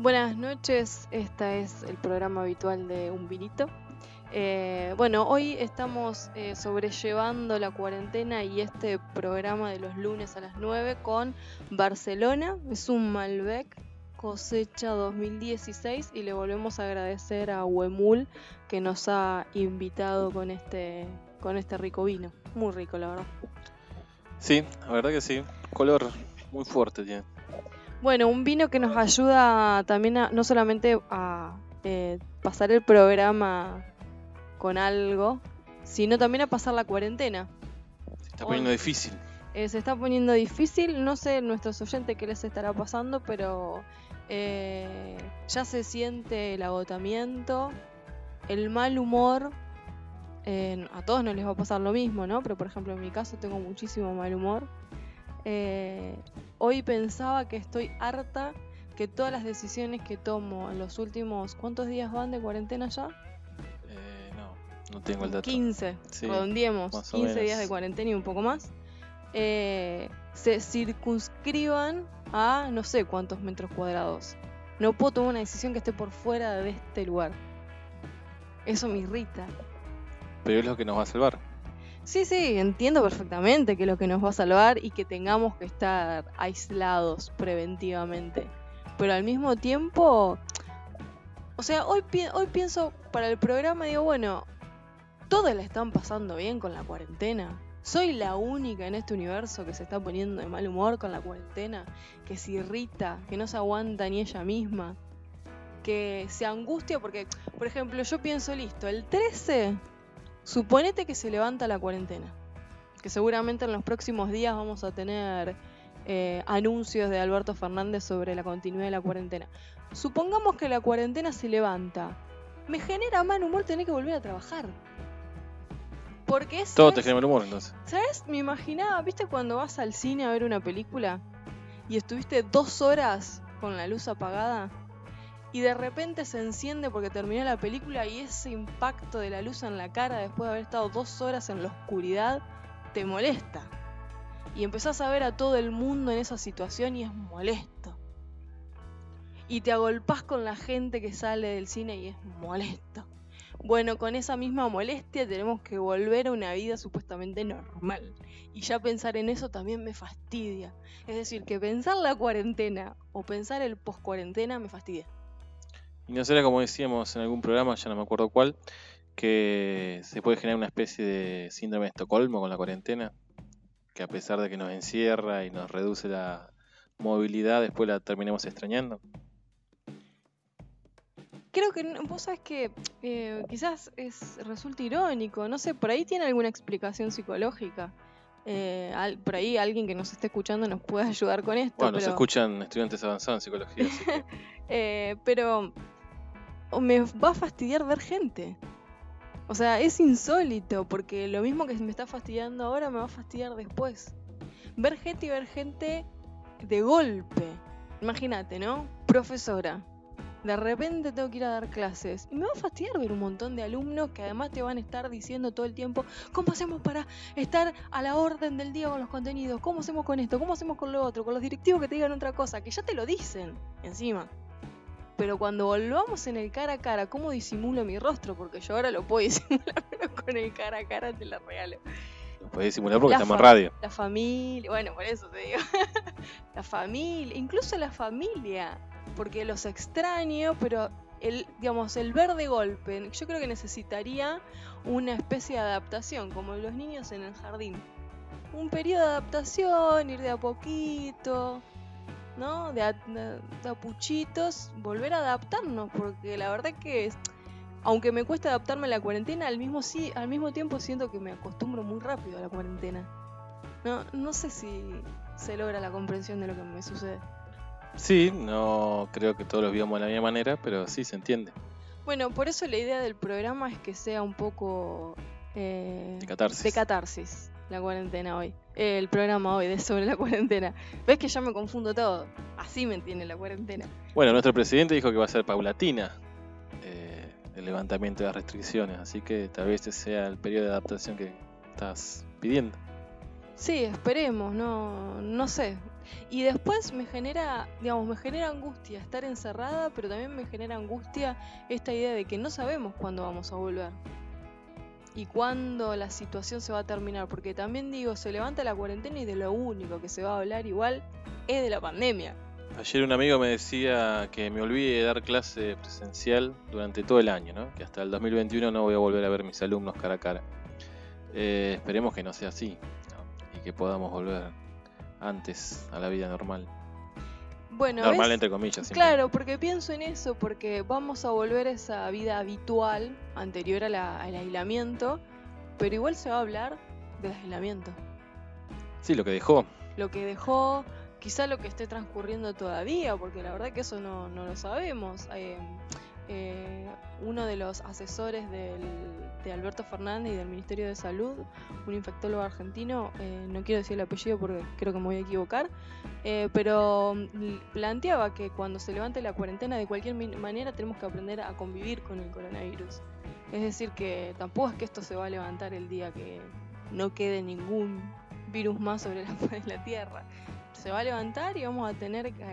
Buenas noches, este es el programa habitual de Un Vinito. Eh, bueno, hoy estamos eh, sobrellevando la cuarentena y este programa de los lunes a las 9 con Barcelona. Es un Malbec cosecha 2016 y le volvemos a agradecer a Huemul que nos ha invitado con este, con este rico vino. Muy rico, la verdad. Sí, la verdad que sí. Color muy fuerte tiene. Bueno, un vino que nos ayuda también a, no solamente a eh, pasar el programa con algo, sino también a pasar la cuarentena. Se está poniendo difícil. Eh, se está poniendo difícil, no sé nuestros oyentes qué les estará pasando, pero eh, ya se siente el agotamiento, el mal humor. a todos no les va a pasar lo mismo, ¿no? Pero por ejemplo en mi caso tengo muchísimo mal humor. Eh, hoy pensaba que estoy harta que todas las decisiones que tomo en los últimos... ¿Cuántos días van de cuarentena ya? Eh, no, no tengo el dato. 15, redondiemos. 15 días de cuarentena y un poco más. Eh, se circunscriban a no sé cuántos metros cuadrados. No puedo tomar una decisión que esté por fuera de este lugar. Eso me irrita. Pero es lo que nos va a salvar. Sí, sí, entiendo perfectamente que lo que nos va a salvar y que tengamos que estar aislados preventivamente. Pero al mismo tiempo, o sea, hoy, hoy pienso para el programa, digo, bueno, todos la están pasando bien con la cuarentena. Soy la única en este universo que se está poniendo de mal humor con la cuarentena, que se irrita, que no se aguanta ni ella misma, que se angustia porque, por ejemplo, yo pienso, listo, el 13 Suponete que se levanta la cuarentena, que seguramente en los próximos días vamos a tener eh, anuncios de Alberto Fernández sobre la continuidad de la cuarentena. Supongamos que la cuarentena se levanta. Me genera mal humor tener que volver a trabajar. Porque es. Todo te genera mal humor entonces. ¿Sabes? Me imaginaba, ¿viste cuando vas al cine a ver una película y estuviste dos horas con la luz apagada? Y de repente se enciende porque terminó la película y ese impacto de la luz en la cara después de haber estado dos horas en la oscuridad te molesta. Y empezás a ver a todo el mundo en esa situación y es molesto. Y te agolpás con la gente que sale del cine y es molesto. Bueno, con esa misma molestia tenemos que volver a una vida supuestamente normal. Y ya pensar en eso también me fastidia. Es decir, que pensar la cuarentena o pensar el post cuarentena me fastidia. Y no será como decíamos en algún programa, ya no me acuerdo cuál, que se puede generar una especie de síndrome de Estocolmo con la cuarentena, que a pesar de que nos encierra y nos reduce la movilidad, después la terminemos extrañando. Creo que vos sabes que eh, quizás es resulta irónico, no sé, por ahí tiene alguna explicación psicológica. Eh, por ahí alguien que nos esté escuchando nos puede ayudar con esto. Bueno, nos escuchan estudiantes avanzados en psicología. eh, pero me va a fastidiar ver gente. O sea, es insólito, porque lo mismo que me está fastidiando ahora me va a fastidiar después. Ver gente y ver gente de golpe. Imagínate, ¿no? Profesora. De repente tengo que ir a dar clases. Y me va a fastidiar ver un montón de alumnos que además te van a estar diciendo todo el tiempo, ¿cómo hacemos para estar a la orden del día con los contenidos? ¿Cómo hacemos con esto? ¿Cómo hacemos con lo otro? Con los directivos que te digan otra cosa, que ya te lo dicen encima pero cuando volvamos en el cara a cara, ¿cómo disimulo mi rostro? Porque yo ahora lo puedo disimular, pero con el cara a cara te la regalo. Lo puedes disimular porque estamos en radio. La familia, bueno, por eso te digo. la familia, incluso la familia, porque los extraño, pero el, digamos, el ver de golpe, yo creo que necesitaría una especie de adaptación, como los niños en el jardín. Un periodo de adaptación, ir de a poquito, ¿no? De, apuchitos, volver a adaptarnos, porque la verdad que aunque me cuesta adaptarme a la cuarentena, al mismo, sí, al mismo tiempo siento que me acostumbro muy rápido a la cuarentena. No, no sé si se logra la comprensión de lo que me sucede. Sí, no creo que todos los vivamos de la misma manera, pero sí se entiende. Bueno, por eso la idea del programa es que sea un poco eh, de catarsis. De catarsis la cuarentena hoy. el programa hoy de sobre la cuarentena. ¿Ves que ya me confundo todo? Así me entiende la cuarentena. Bueno, nuestro presidente dijo que va a ser paulatina eh, el levantamiento de las restricciones, así que tal vez ese sea el periodo de adaptación que estás pidiendo. Sí, esperemos, no, no sé. Y después me genera, digamos, me genera angustia estar encerrada, pero también me genera angustia esta idea de que no sabemos cuándo vamos a volver. Y cuándo la situación se va a terminar. Porque también digo, se levanta la cuarentena y de lo único que se va a hablar igual es de la pandemia. Ayer un amigo me decía que me olvide de dar clase presencial durante todo el año, ¿no? que hasta el 2021 no voy a volver a ver mis alumnos cara a cara. Eh, esperemos que no sea así y que podamos volver antes a la vida normal. Bueno, normal entre comillas. Claro, porque pienso en eso, porque vamos a volver a esa vida habitual anterior al aislamiento, pero igual se va a hablar del aislamiento. Sí, lo que dejó. Lo que dejó, quizá lo que esté transcurriendo todavía, porque la verdad que eso no, lo sabemos. Eh, eh, uno de los asesores de Alberto Fernández y del Ministerio de Salud, un infectólogo argentino, eh, no quiero decir el apellido porque creo que me voy a equivocar, pero mm, planteaba que cuando se levante la cuarentena de cualquier manera tenemos que aprender a convivir con el coronavirus. Es decir, que tampoco es que esto se va a levantar el día que no quede ningún virus más sobre la la Tierra se va a levantar y vamos a tener que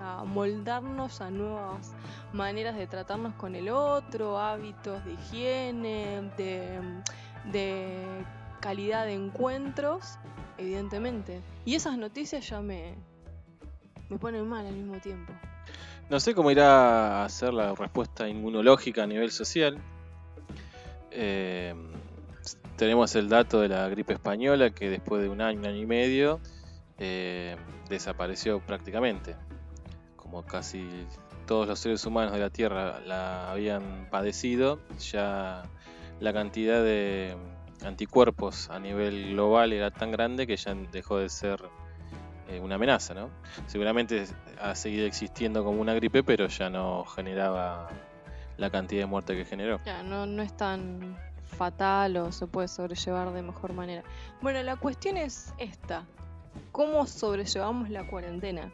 a, moldarnos a nuevas maneras de tratarnos con el otro, hábitos de higiene, de, calidad de encuentros, evidentemente. Y esas noticias ya me, me ponen mal al mismo tiempo. No sé cómo irá a ser la respuesta inmunológica a nivel social. Eh, tenemos el dato de la gripe española que después de un año, un año y medio, eh, desapareció prácticamente, como casi todos los seres humanos de la Tierra la habían padecido, ya la cantidad de anticuerpos a nivel global era tan grande que ya dejó de ser eh, una amenaza, ¿no? Seguramente ha seguido existiendo como una gripe, pero ya no generaba la cantidad de muerte que generó. Ya, no, no es tan fatal o se puede sobrellevar de mejor manera. Bueno, la cuestión es esta cómo sobrellevamos la cuarentena.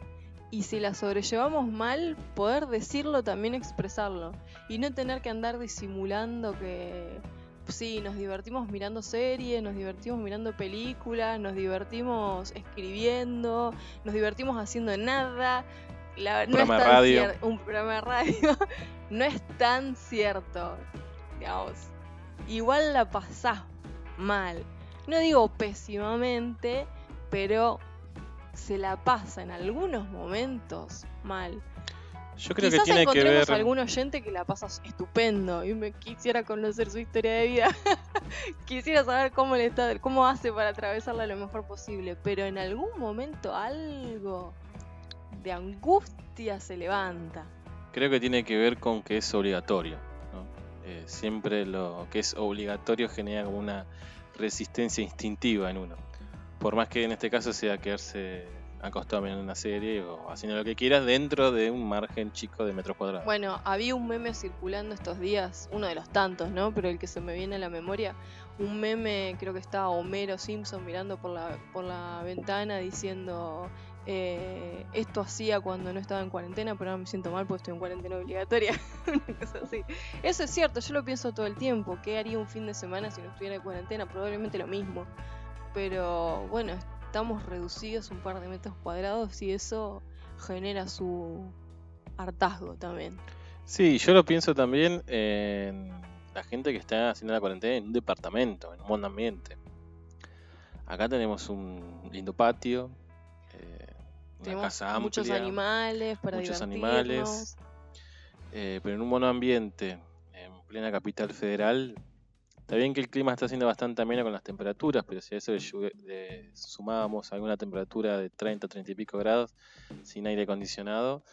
Y si la sobrellevamos mal, poder decirlo, también expresarlo. Y no tener que andar disimulando que sí, nos divertimos mirando series, nos divertimos mirando películas, nos divertimos escribiendo, nos divertimos haciendo nada. La, no es tan radio. un programa de radio no es tan cierto. Digamos. Igual la pasás mal. No digo pésimamente, pero se la pasa en algunos momentos mal. Yo creo que tiene que ver. algún oyente que la pasa estupendo y me quisiera conocer su historia de vida. quisiera saber cómo le está, cómo hace para atravesarla lo mejor posible. Pero en algún momento algo de angustia se levanta. Creo que tiene que ver con que es obligatorio. Eh, siempre lo que es obligatorio genera una resistencia instintiva en uno por más que en este caso sea quedarse acostado en una serie o haciendo lo que quieras dentro de un margen chico de metros cuadrados. Bueno, había un meme circulando estos días, uno de los tantos, ¿no? Pero el que se me viene a la memoria, un meme, creo que estaba Homero Simpson mirando por la, por la ventana diciendo eh, esto hacía cuando no estaba en cuarentena, pero ahora me siento mal porque estoy en cuarentena obligatoria. Eso es cierto, yo lo pienso todo el tiempo. ¿Qué haría un fin de semana si no estuviera en cuarentena? Probablemente lo mismo pero bueno, estamos reducidos un par de metros cuadrados y eso genera su hartazgo también. Sí, yo lo pienso también en la gente que está haciendo la cuarentena en un departamento, en un buen ambiente. Acá tenemos un lindo patio, eh, una casa amplia, muchos animales para muchos animales, eh, pero en un buen ambiente, en plena capital federal, Está bien que el clima está siendo bastante ameno con las temperaturas, pero si a eso le, sumábamos alguna temperatura de 30, 30 y pico grados sin aire acondicionado,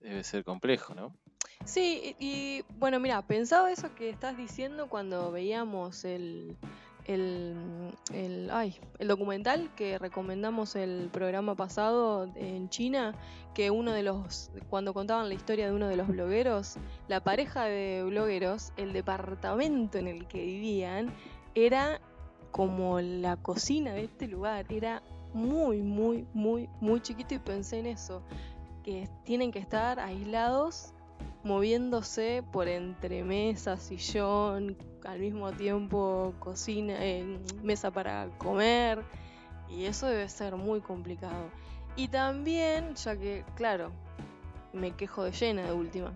debe ser complejo, ¿no? Sí, y bueno, mira, pensaba eso que estás diciendo cuando veíamos el, el, el, ay, el documental que recomendamos el programa pasado en China, que uno de los, cuando contaban la historia de uno de los blogueros, la pareja de blogueros, el departamento en el que vivían, era como la cocina de este lugar, era muy, muy, muy, muy chiquito y pensé en eso, que tienen que estar aislados moviéndose por entre mesa, sillón, al mismo tiempo cocina, eh, mesa para comer, y eso debe ser muy complicado. Y también, ya que, claro, me quejo de llena de última.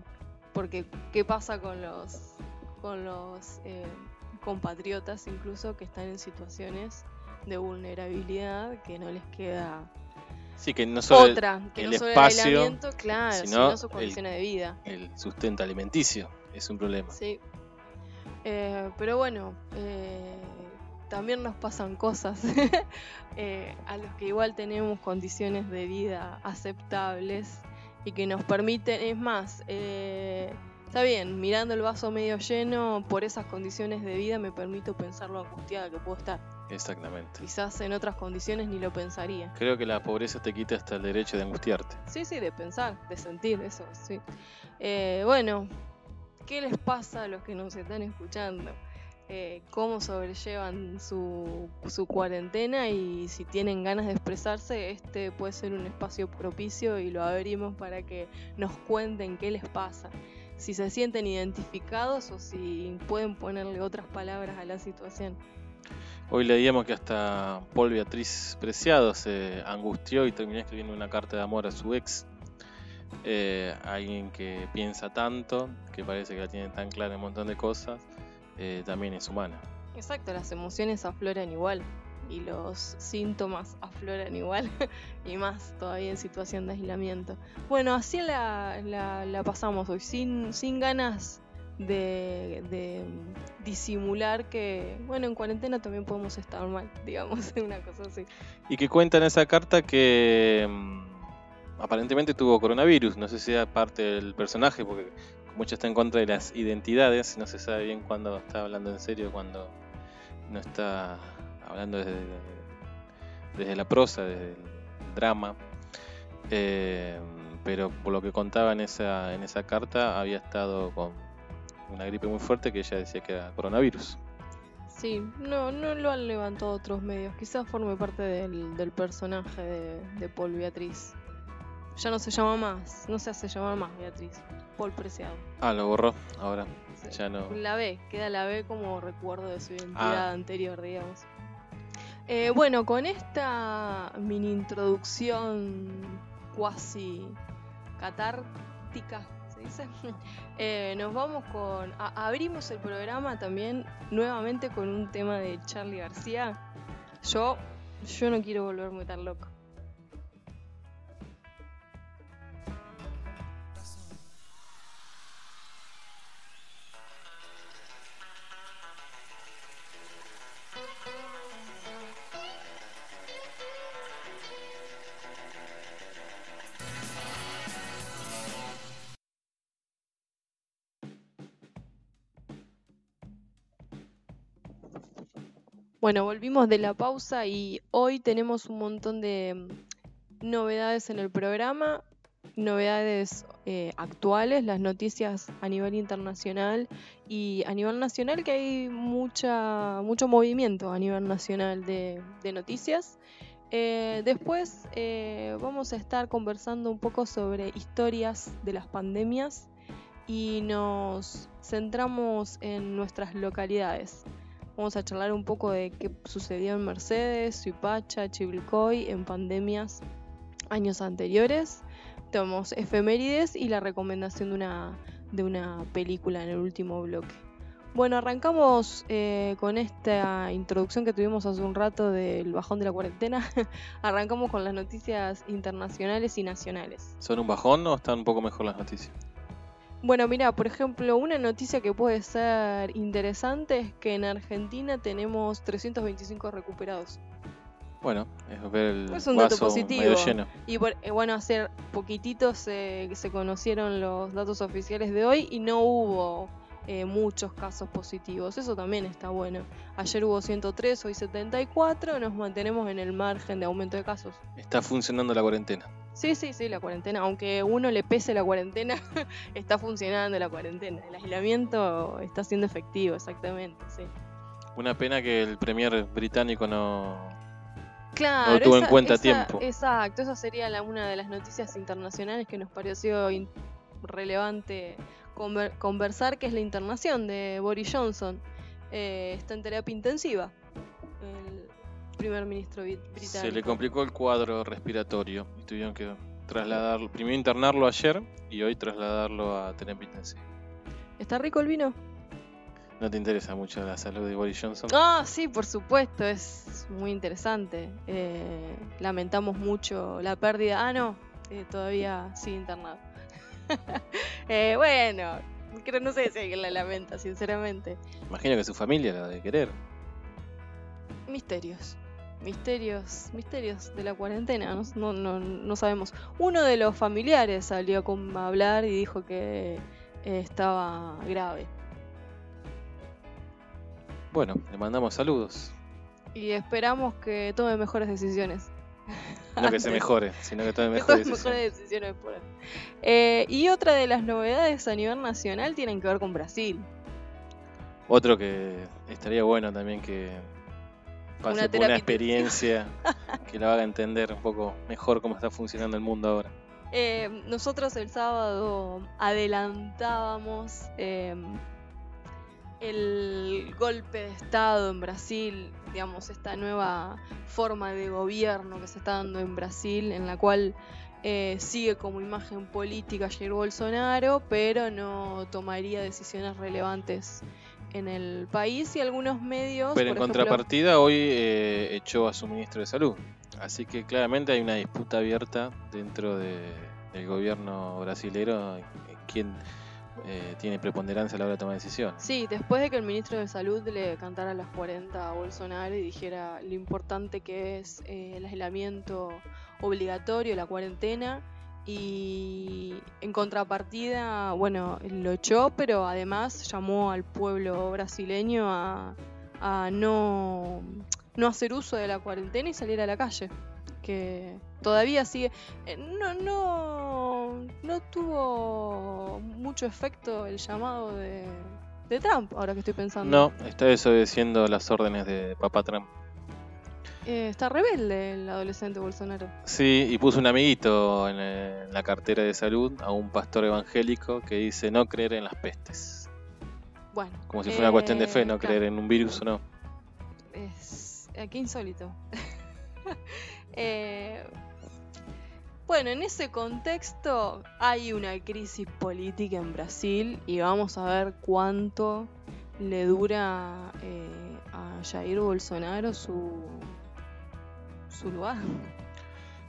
Porque, ¿qué pasa con los, con los eh, compatriotas incluso que están en situaciones de vulnerabilidad que no les queda Sí, que no solo otra, que el no solo espacio, el aislamiento, claro, sino sino, sus condiciones de vida. el sustento alimenticio es un problema. Sí. Eh, pero bueno, eh, también nos pasan cosas eh, a los que igual tenemos condiciones de vida aceptables y que nos permiten, es más, eh, está bien, mirando el vaso medio lleno, por esas condiciones de vida me permito pensar lo angustiada que puedo estar. Exactamente. Quizás en otras condiciones ni lo pensaría. Creo que la pobreza te quita hasta el derecho de angustiarte. Sí, sí, de pensar, de sentir eso, sí. Eh, bueno, ¿qué les pasa a los que nos están escuchando? Eh, ¿Cómo sobrellevan su, su cuarentena? Y si tienen ganas de expresarse, este puede ser un espacio propicio y lo abrimos para que nos cuenten qué les pasa. Si se sienten identificados o si pueden ponerle otras palabras a la situación. Hoy leíamos que hasta Paul Beatriz Preciado se angustió y terminó escribiendo una carta de amor a su ex. Eh, alguien que piensa tanto, que parece que la tiene tan clara en un montón de cosas, eh, también es humana. Exacto, las emociones afloran igual y los síntomas afloran igual y más todavía en situación de aislamiento. Bueno, así la, la- la pasamos hoy, sin, sin ganas de, de disimular que, bueno, en cuarentena también podemos estar mal, digamos, una cosa así. Y que cuenta en esa carta que mm, aparentemente tuvo coronavirus. No sé si era parte del personaje, porque mucho está en contra de las identidades. No se sabe bien cuándo está hablando en serio, cuando no está hablando desde, desde la prosa, desde el drama. Eh, pero por lo que contaba en esa, en esa carta, había estado con una gripe muy fuerte que ella decía que era coronavirus. Sí, no, no lo han levantado otros medios, quizás forme parte del, del personaje de, de Paul Beatriz. Ya no se llama más, no se hace llamar más Beatriz, Paul Preciado. Ah, lo borró ahora. Sí. Ya no. La B, queda la B como recuerdo de su identidad Ah. anterior, digamos. Eh, bueno, con esta mini introducción cuasi catártica, ¿se Eh, nos vamos con. abrimos el programa también nuevamente con un tema de Charlie García. Yo, yo no quiero volverme tan loco. Bueno, volvimos de la pausa y hoy tenemos un montón de mm, novedades en el programa, novedades eh, actuales, las noticias a nivel internacional y a nivel nacional, que hay mucha, mucho movimiento a nivel nacional de, noticias. Eh, después eh, vamos a estar conversando un poco sobre historias de las pandemias y nos centramos en nuestras localidades. Vamos a charlar un poco de qué sucedió en Mercedes, Suipacha, Chivilcoy en pandemias años anteriores. Tenemos efemérides y la recomendación de una, de una película en el último bloque. Bueno, arrancamos eh, con esta introducción que tuvimos hace un rato del bajón de la cuarentena. arrancamos con las noticias internacionales y nacionales. ¿Son un bajón o están un poco mejor las noticias? Bueno, mira, por ejemplo, una noticia que puede ser interesante es que en Argentina tenemos 325 recuperados. Bueno, es ver el Es un dato positivo. medio lleno. Y por- eh, bueno, hace poquititos se se conocieron los datos oficiales de hoy y no hubo eh, muchos casos positivos. Eso también está bueno. Ayer hubo 103, hoy 74, nos mantenemos en el margen de aumento de casos. Está funcionando la cuarentena. Sí, sí, sí, la cuarentena. Aunque uno le pese la cuarentena, está funcionando la cuarentena. El aislamiento está siendo efectivo, exactamente, sí. Una pena que el premier británico no... Claro, No tuvo en cuenta esa- tiempo. Exacto, esa sería la- una de las noticias internacionales que nos pareció in- relevante conver- conversar, que es la internación de Boris Johnson. Eh, está en terapia intensiva. Primer ministro brit- británico. Se le complicó el cuadro respiratorio y tuvieron que trasladarlo, primero internarlo ayer y hoy trasladarlo a intensiva. ¿Está rico el vino? ¿No te interesa mucho la salud de Boris Johnson? Ah, sí, por supuesto, es muy interesante. Eh, lamentamos mucho la pérdida. Ah, no, eh, todavía sigue internado. Eh, bueno, creo, no sé si alguien la lamenta, sinceramente. Imagino que su familia la de querer. Misterios. Misterios, misterios de la cuarentena, no, no, no, no sabemos. Uno de los familiares salió a hablar y dijo que eh, estaba grave. Bueno, le mandamos saludos. Y esperamos que tome mejores decisiones. No que se mejore, sino que tome Que mejores tome decisiones. mejores decisiones por. Eh, y otra de las novedades a nivel nacional tienen que ver con Brasil. Otro que estaría bueno también que pase Una por una experiencia que la haga entender un poco mejor cómo está funcionando el mundo ahora. Eh, nosotros el sábado adelantábamos eh, el golpe de Estado en Brasil, digamos, esta nueva forma de gobierno que se está dando en Brasil, en la cual eh, sigue como imagen política Jair Bolsonaro, pero no tomaría decisiones relevantes en el país y algunos medios... Pero en ejemplo- contrapartida, hoy eh, echó a su ministro de Salud. Así que claramente hay una disputa abierta dentro de- del gobierno brasilero. eh, ¿Quién eh, tiene preponderancia a la hora de tomar decisiones? Sí, después de que el ministro de Salud le cantara las 40 a Bolsonaro y dijera lo importante que es eh, el aislamiento obligatorio, la cuarentena, y en contrapartida, bueno, lo echó, pero además llamó al pueblo brasileño a, no, no hacer uso de la cuarentena y salir a la calle. Que todavía sigue. eh, No, no, no tuvo mucho efecto el llamado de, de Trump, ahora que estoy pensando. No, está desobedeciendo las órdenes de Papá Trump. Eh, está rebelde el adolescente Bolsonaro. Sí, y puso un amiguito en, eh, en la cartera de salud a un pastor evangélico que dice no creer en las pestes. Bueno. Como si fuera una cuestión de fe, eh, no claro, creer en un virus o no. Es, eh, qué insólito. Eh, bueno, en ese contexto hay una crisis política en Brasil y vamos a ver cuánto le dura eh, a Jair Bolsonaro su, su lugar.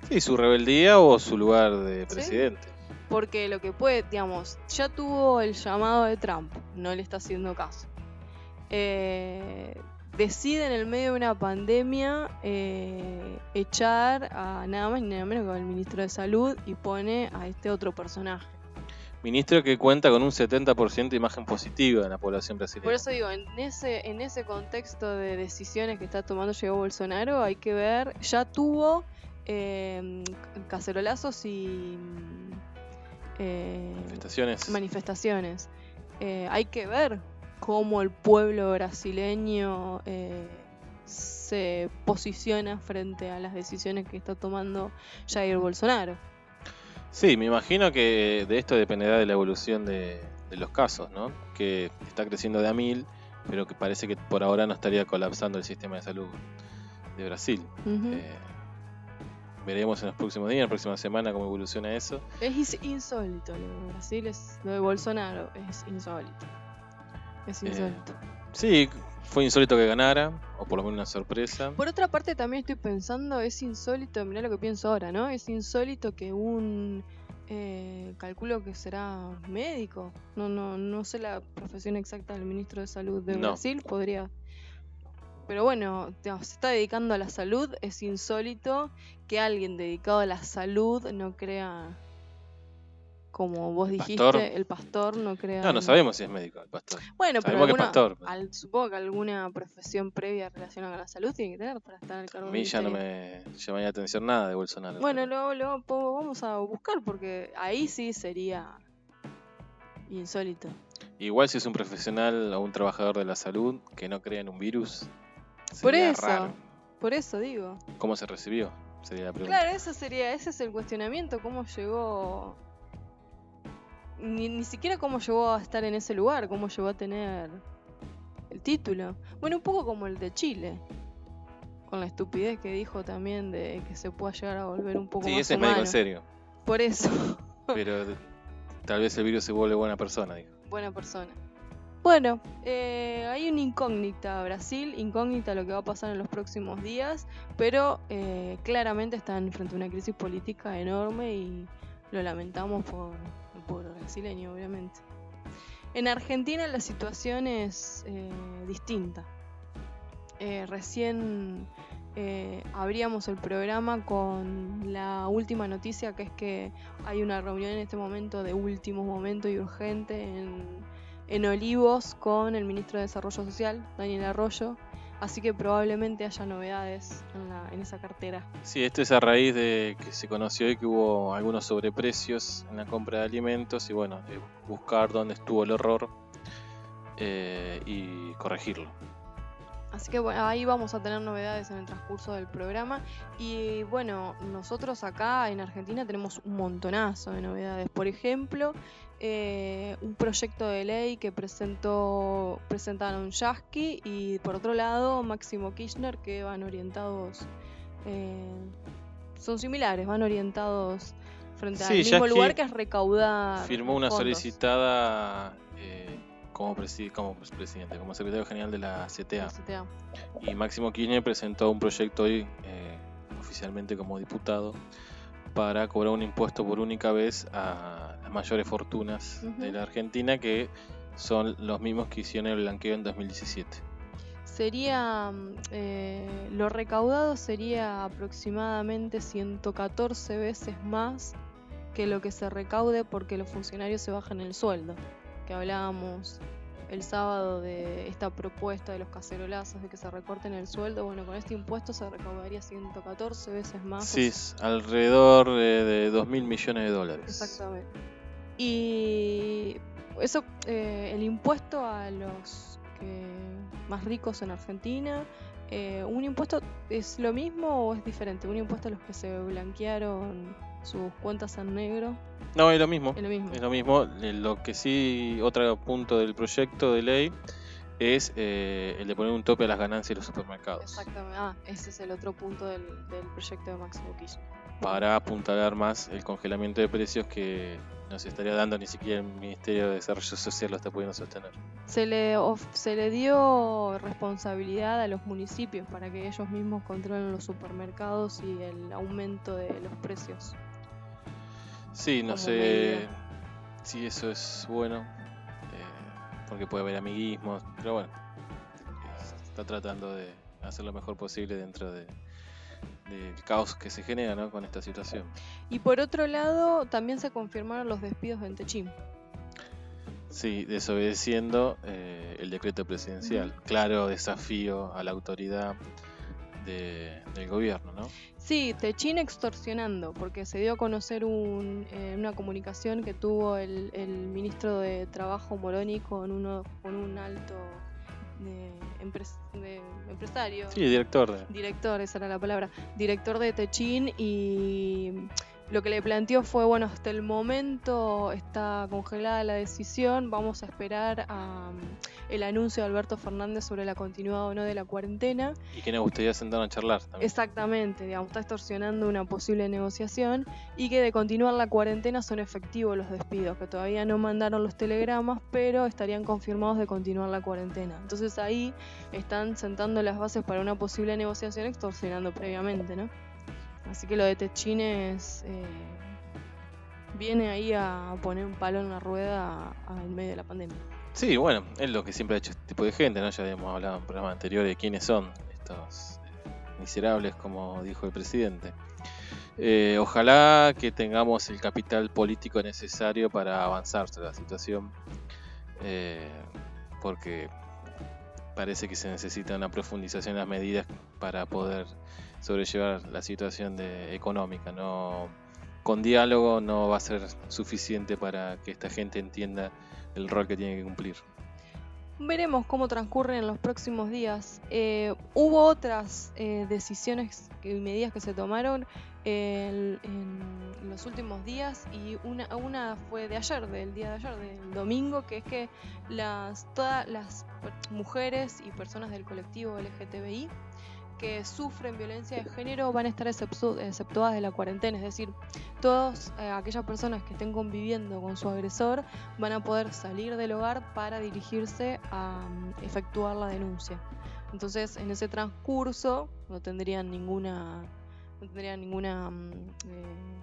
Sí, su rebeldía o su lugar de Sí. presidente. Porque lo que puede, digamos, ya tuvo el llamado de Trump, no le está haciendo caso. Eh, decide en el medio de una pandemia eh, echar a nada más ni nada menos que al ministro de Salud y pone a este otro personaje. Ministro que cuenta con un 70% de imagen positiva en la población brasileña. Por eso digo, en ese, en ese contexto de decisiones que está tomando Jair Bolsonaro, hay que ver, ya tuvo eh, cacerolazos y eh, Manifestaciones. manifestaciones. Eh, hay que ver cómo el pueblo brasileño eh, se posiciona frente a las decisiones que está tomando Jair Bolsonaro. Sí, me imagino que de esto dependerá de la evolución de, de los casos, ¿no? Que está creciendo de a mil, pero que parece que por ahora no estaría colapsando el sistema de salud de Brasil. Eh, veremos en los próximos días, en la próxima semana cómo evoluciona eso. Es ins- insólito lo de Brasil, es, lo de Bolsonaro es insólito. Es Eh, insólito. Sí, fue insólito que ganara, o por lo menos una sorpresa. Por otra parte, también estoy pensando, es insólito, mirá lo que pienso ahora, ¿no? Es insólito que un, eh, calculo que será médico, no, no, no sé la profesión exacta del ministro de Salud de No. Brasil, podría... Pero bueno, se está dedicando a la salud, es insólito que alguien dedicado a la salud no crea, como vos dijiste, Pastor. el pastor no crea... No, no sabemos si es médico el pastor. Bueno, pero Sabemos alguna- pastor. al- supongo que alguna profesión previa relacionada con la salud tiene que tener para estar al cargo A mí ya no me llamaría la atención nada de Bolsonaro. Bueno, lo, lo po- vamos a buscar porque ahí sí sería insólito. Igual si es un profesional o un trabajador de la salud que no crea en un virus, Por sería eso, raro. por eso digo. ¿Cómo se recibió? Sería la pregunta. Claro, eso sería, ese es el cuestionamiento, cómo llegó, ni, ni siquiera cómo llegó a estar en ese lugar, cómo llegó a tener el título. Bueno, un poco como el de Chile. con la estupidez que dijo también de que se pueda llegar a volver un poco Sí, más ese es médico humano. en serio. Por eso, Pero tal vez el virus se vuelve buena persona, dijo. buena persona. Bueno, eh, hay una incógnita Brasil, incógnita lo que va a pasar en los próximos días, pero eh, claramente están frente a una crisis política enorme y lo lamentamos por brasileño, obviamente. En Argentina la situación es eh, distinta. Eh, recién eh, abríamos el programa con la última noticia, que es que hay una reunión en este momento de último momento y urgente en, en Olivos con el ministro de Desarrollo Social, Daniel Arroyo. Así que probablemente haya novedades en, la- en esa cartera. Sí, esto es a raíz de que se conoció hoy que hubo algunos sobreprecios en la compra de alimentos y bueno, eh, buscar dónde estuvo el error eh, y corregirlo. Así que bueno, ahí vamos a tener novedades en el transcurso del programa. Y bueno, nosotros acá en Argentina tenemos un montonazo de novedades. Por ejemplo, eh, un proyecto de ley que presentó presentaron Yasky y por otro lado Máximo Kirchner que van orientados, eh, son similares, van orientados frente al mismo Yasky lugar que es recaudar. Firmó una fondos. solicitada como, presi- como presidente, como secretario general de la CTA. CTA. Y Máximo Kirchner presentó un proyecto hoy eh, oficialmente como diputado para cobrar un impuesto por única vez a las mayores fortunas de la Argentina que son los mismos que hicieron el blanqueo en 2017. Sería, mm, eh, lo recaudado sería aproximadamente 114 veces más que lo que se recaude porque los funcionarios se bajan el sueldo. Que hablábamos el sábado de esta propuesta de los cacerolazos de que se recorten el sueldo. Bueno, con este impuesto se recaudaría 114 veces más. Sí, alrededor eh, de 2 mil millones de dólares. Exactamente. Y eso, eh, el impuesto a los que más ricos en Argentina, eh, ¿un impuesto es lo mismo o es diferente? ¿Un impuesto a los que se blanquearon sus cuentas en negro? No, es lo mismo. Es lo mismo. Es lo mismo. Eh, Lo que sí, otro punto del proyecto de ley es eh, el de poner un tope a las ganancias de los supermercados. Exactamente. Ah, ese es el otro punto del, del proyecto de Máximo Kirchner. Para apuntalar más el congelamiento de precios que no se estaría dando ni siquiera el Ministerio de Desarrollo Social lo está pudiendo sostener. Se le, of- se le dio responsabilidad a los municipios para que ellos mismos controlen los supermercados y el aumento de los precios. Sí, no sé si eso es bueno, eh, porque puede haber amiguismos, pero bueno, está tratando de hacer lo mejor posible dentro de del caos que se genera ¿no? con esta situación. Y por otro lado, también se confirmaron los despidos en Techín. Sí, desobedeciendo eh, el decreto presidencial. Claro desafío a la autoridad de- del gobierno, ¿no? Sí, Techín extorsionando, porque se dio a conocer un, eh, una comunicación que tuvo el, el ministro de Trabajo Moroni con, uno, con un alto de empres- de empresario. Sí, director de... director, esa era la palabra, director de Techín y lo que le planteó fue, bueno, hasta el momento está congelada la decisión, vamos a esperar a, el anuncio de Alberto Fernández sobre la continuidad o no de la cuarentena. Y que nos gustaría sentarnos a charlar también. Exactamente, digamos, está extorsionando una posible negociación y que de continuar la cuarentena son efectivos los despidos, que todavía no mandaron los telegramas, pero estarían confirmados de continuar la cuarentena. Entonces ahí están sentando las bases para una posible negociación extorsionando previamente, ¿no? Así que lo de Techines eh, viene ahí a poner un palo en la rueda a- en medio de la pandemia. Sí, bueno, es lo que siempre ha hecho este tipo de gente, ¿no? Ya habíamos hablado en programas anteriores de quiénes son estos eh, miserables, como dijo el presidente. Eh, ojalá que tengamos el capital político necesario para avanzar sobre la situación, eh, porque parece que se necesita una profundización en las medidas para poder sobrellevar la situación de- económica. No, con diálogo no va a ser suficiente para que esta gente entienda el rol que tiene que cumplir. Veremos cómo transcurren en los próximos días. Eh, hubo otras eh, decisiones y medidas que se tomaron en, en los últimos días y una, una fue de ayer, del día de ayer, del domingo, que es que las, todas las mujeres y personas del colectivo LGTBI que sufren violencia de género van a estar exceptuadas de la cuarentena, es decir, todas eh, aquellas personas que estén conviviendo con su agresor van a poder salir del hogar para dirigirse a mm, efectuar la denuncia. Entonces, en ese transcurso no tendrían ninguna, no tendrían ninguna mm, eh,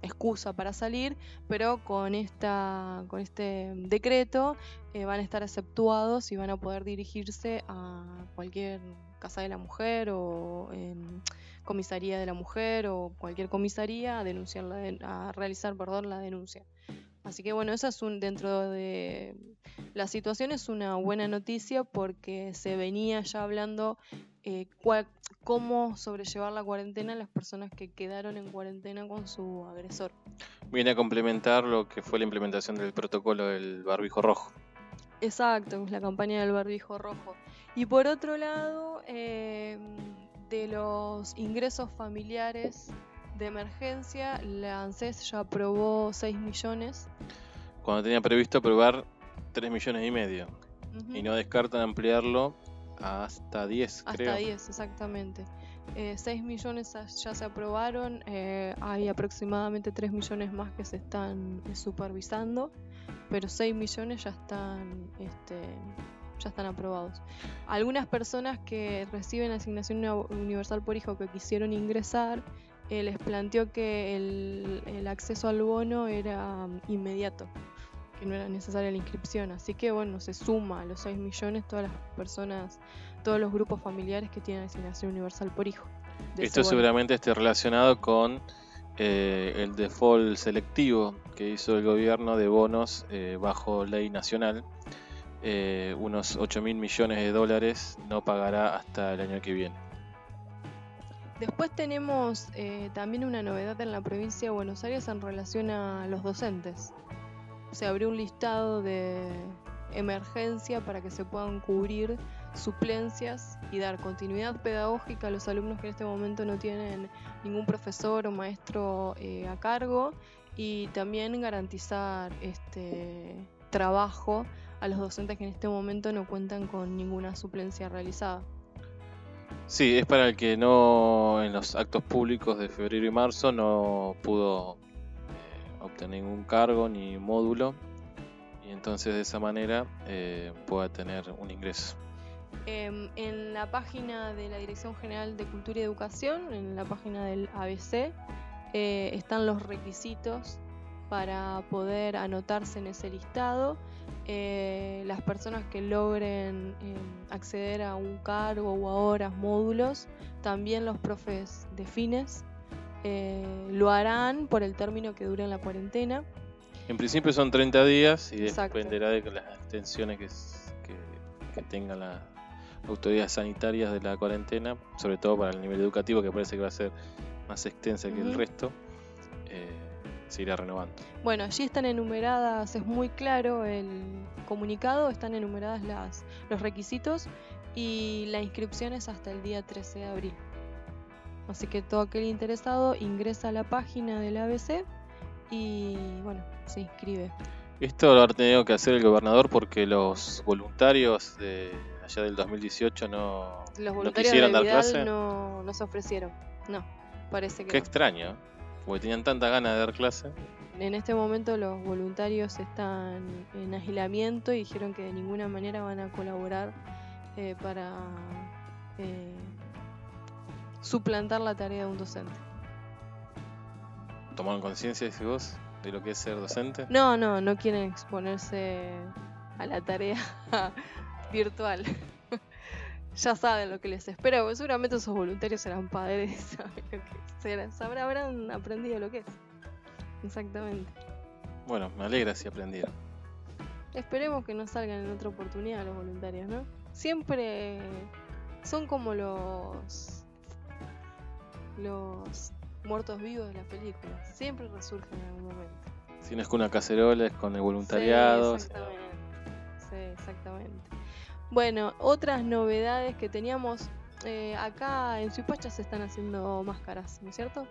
excusa para salir, pero con, esta, con este decreto eh, van a estar exceptuados y van a poder dirigirse a cualquier casa de la mujer o en comisaría de la mujer o cualquier comisaría a denunciar a realizar perdón, la denuncia. Así que bueno, esa es un dentro de la situación es una buena noticia porque se venía ya hablando eh, cómo sobrellevar la cuarentena a las personas que quedaron en cuarentena con su agresor. Viene a complementar lo que fue la implementación del protocolo del barbijo rojo. Exacto, la campaña del barbijo rojo. Y por otro lado, em, de los ingresos familiares de emergencia, la ANSES ya aprobó 6 millones. Cuando tenía previsto aprobar 3 millones y medio. Y no descartan ampliarlo hasta 10, creo. Hasta 10, exactamente. 6 eh, millones ya se aprobaron, eh, hay aproximadamente 3 millones más que se están eh, supervisando, pero 6 millones ya están, este, ya están aprobados. Algunas personas que reciben asignación universal por hijo que quisieron ingresar, les planteó que el, el acceso al bono era um, inmediato que no era necesaria la inscripción. Así que bueno, se suma a los 6 millones todas las personas, todos los grupos familiares que tienen asignación universal por hijo. Esto seguramente esté relacionado con eh, el default selectivo que hizo el gobierno de bonos eh, bajo ley nacional. Eh, unos 8 mil millones de dólares no pagará hasta el año que viene. Después tenemos también una novedad en la provincia de Buenos Aires en relación a los docentes se abrió un listado de emergencia para que se puedan cubrir suplencias y dar continuidad pedagógica a los alumnos que en este momento no tienen ningún profesor o maestro eh, a cargo y también garantizar este trabajo a los docentes que en este momento no cuentan con ninguna suplencia realizada. Sí, es para el que no en los actos públicos de febrero y marzo no pudo obtener ningún cargo ni módulo y entonces de esa manera eh, pueda tener un ingreso. Em, en la página de la Dirección General de Cultura y Educación, en la página del ABC, eh, están los requisitos para poder anotarse en ese listado. Eh, las personas que logren em, acceder a un cargo o a horas, módulos, también los profes de fines eh, lo harán por el término que dure la cuarentena. En principio son 30 días y dependerá de las extensiones que, que, tengan las autoridades sanitarias de la cuarentena, sobre todo para el nivel educativo que parece que va a ser más extensa que el resto. Se irá renovando. Bueno, allí están enumeradas, es muy claro el comunicado, están enumeradas las, los requisitos y la inscripción es hasta el día 13 de abril. Así que todo aquel interesado ingresa a la página del ABC y bueno, se inscribe. Esto lo ha tenido que hacer el gobernador porque los voluntarios de allá del 2018 no, los voluntarios quisieron dar clase. No, no se ofrecieron. No, parece que. Qué extraño, porque tenían tanta ganas de dar clase. En este momento los voluntarios están en aislamiento y dijeron que de ninguna manera van a colaborar eh, para eh, suplantar la tarea de un docente. ¿Tomaron conciencia, dice vos, de lo que es ser docente? No, no, no quieren exponerse a la tarea virtual. Ya saben lo que les espera, porque seguramente esos voluntarios serán padres, saben lo que será, sabrán, habrán aprendido lo que es. Exactamente. Bueno, me alegra si aprendieron. Esperemos que no salgan en otra oportunidad los voluntarios, ¿no? Siempre son como los los muertos vivos de la película. Siempre resurgen en algún momento. Si no es con una cacerola, es con el voluntariado. Sí, exactamente. Sí, exactamente. Bueno, otras novedades que teníamos eh, acá en Suipacha se están haciendo máscaras, ¿no es cierto?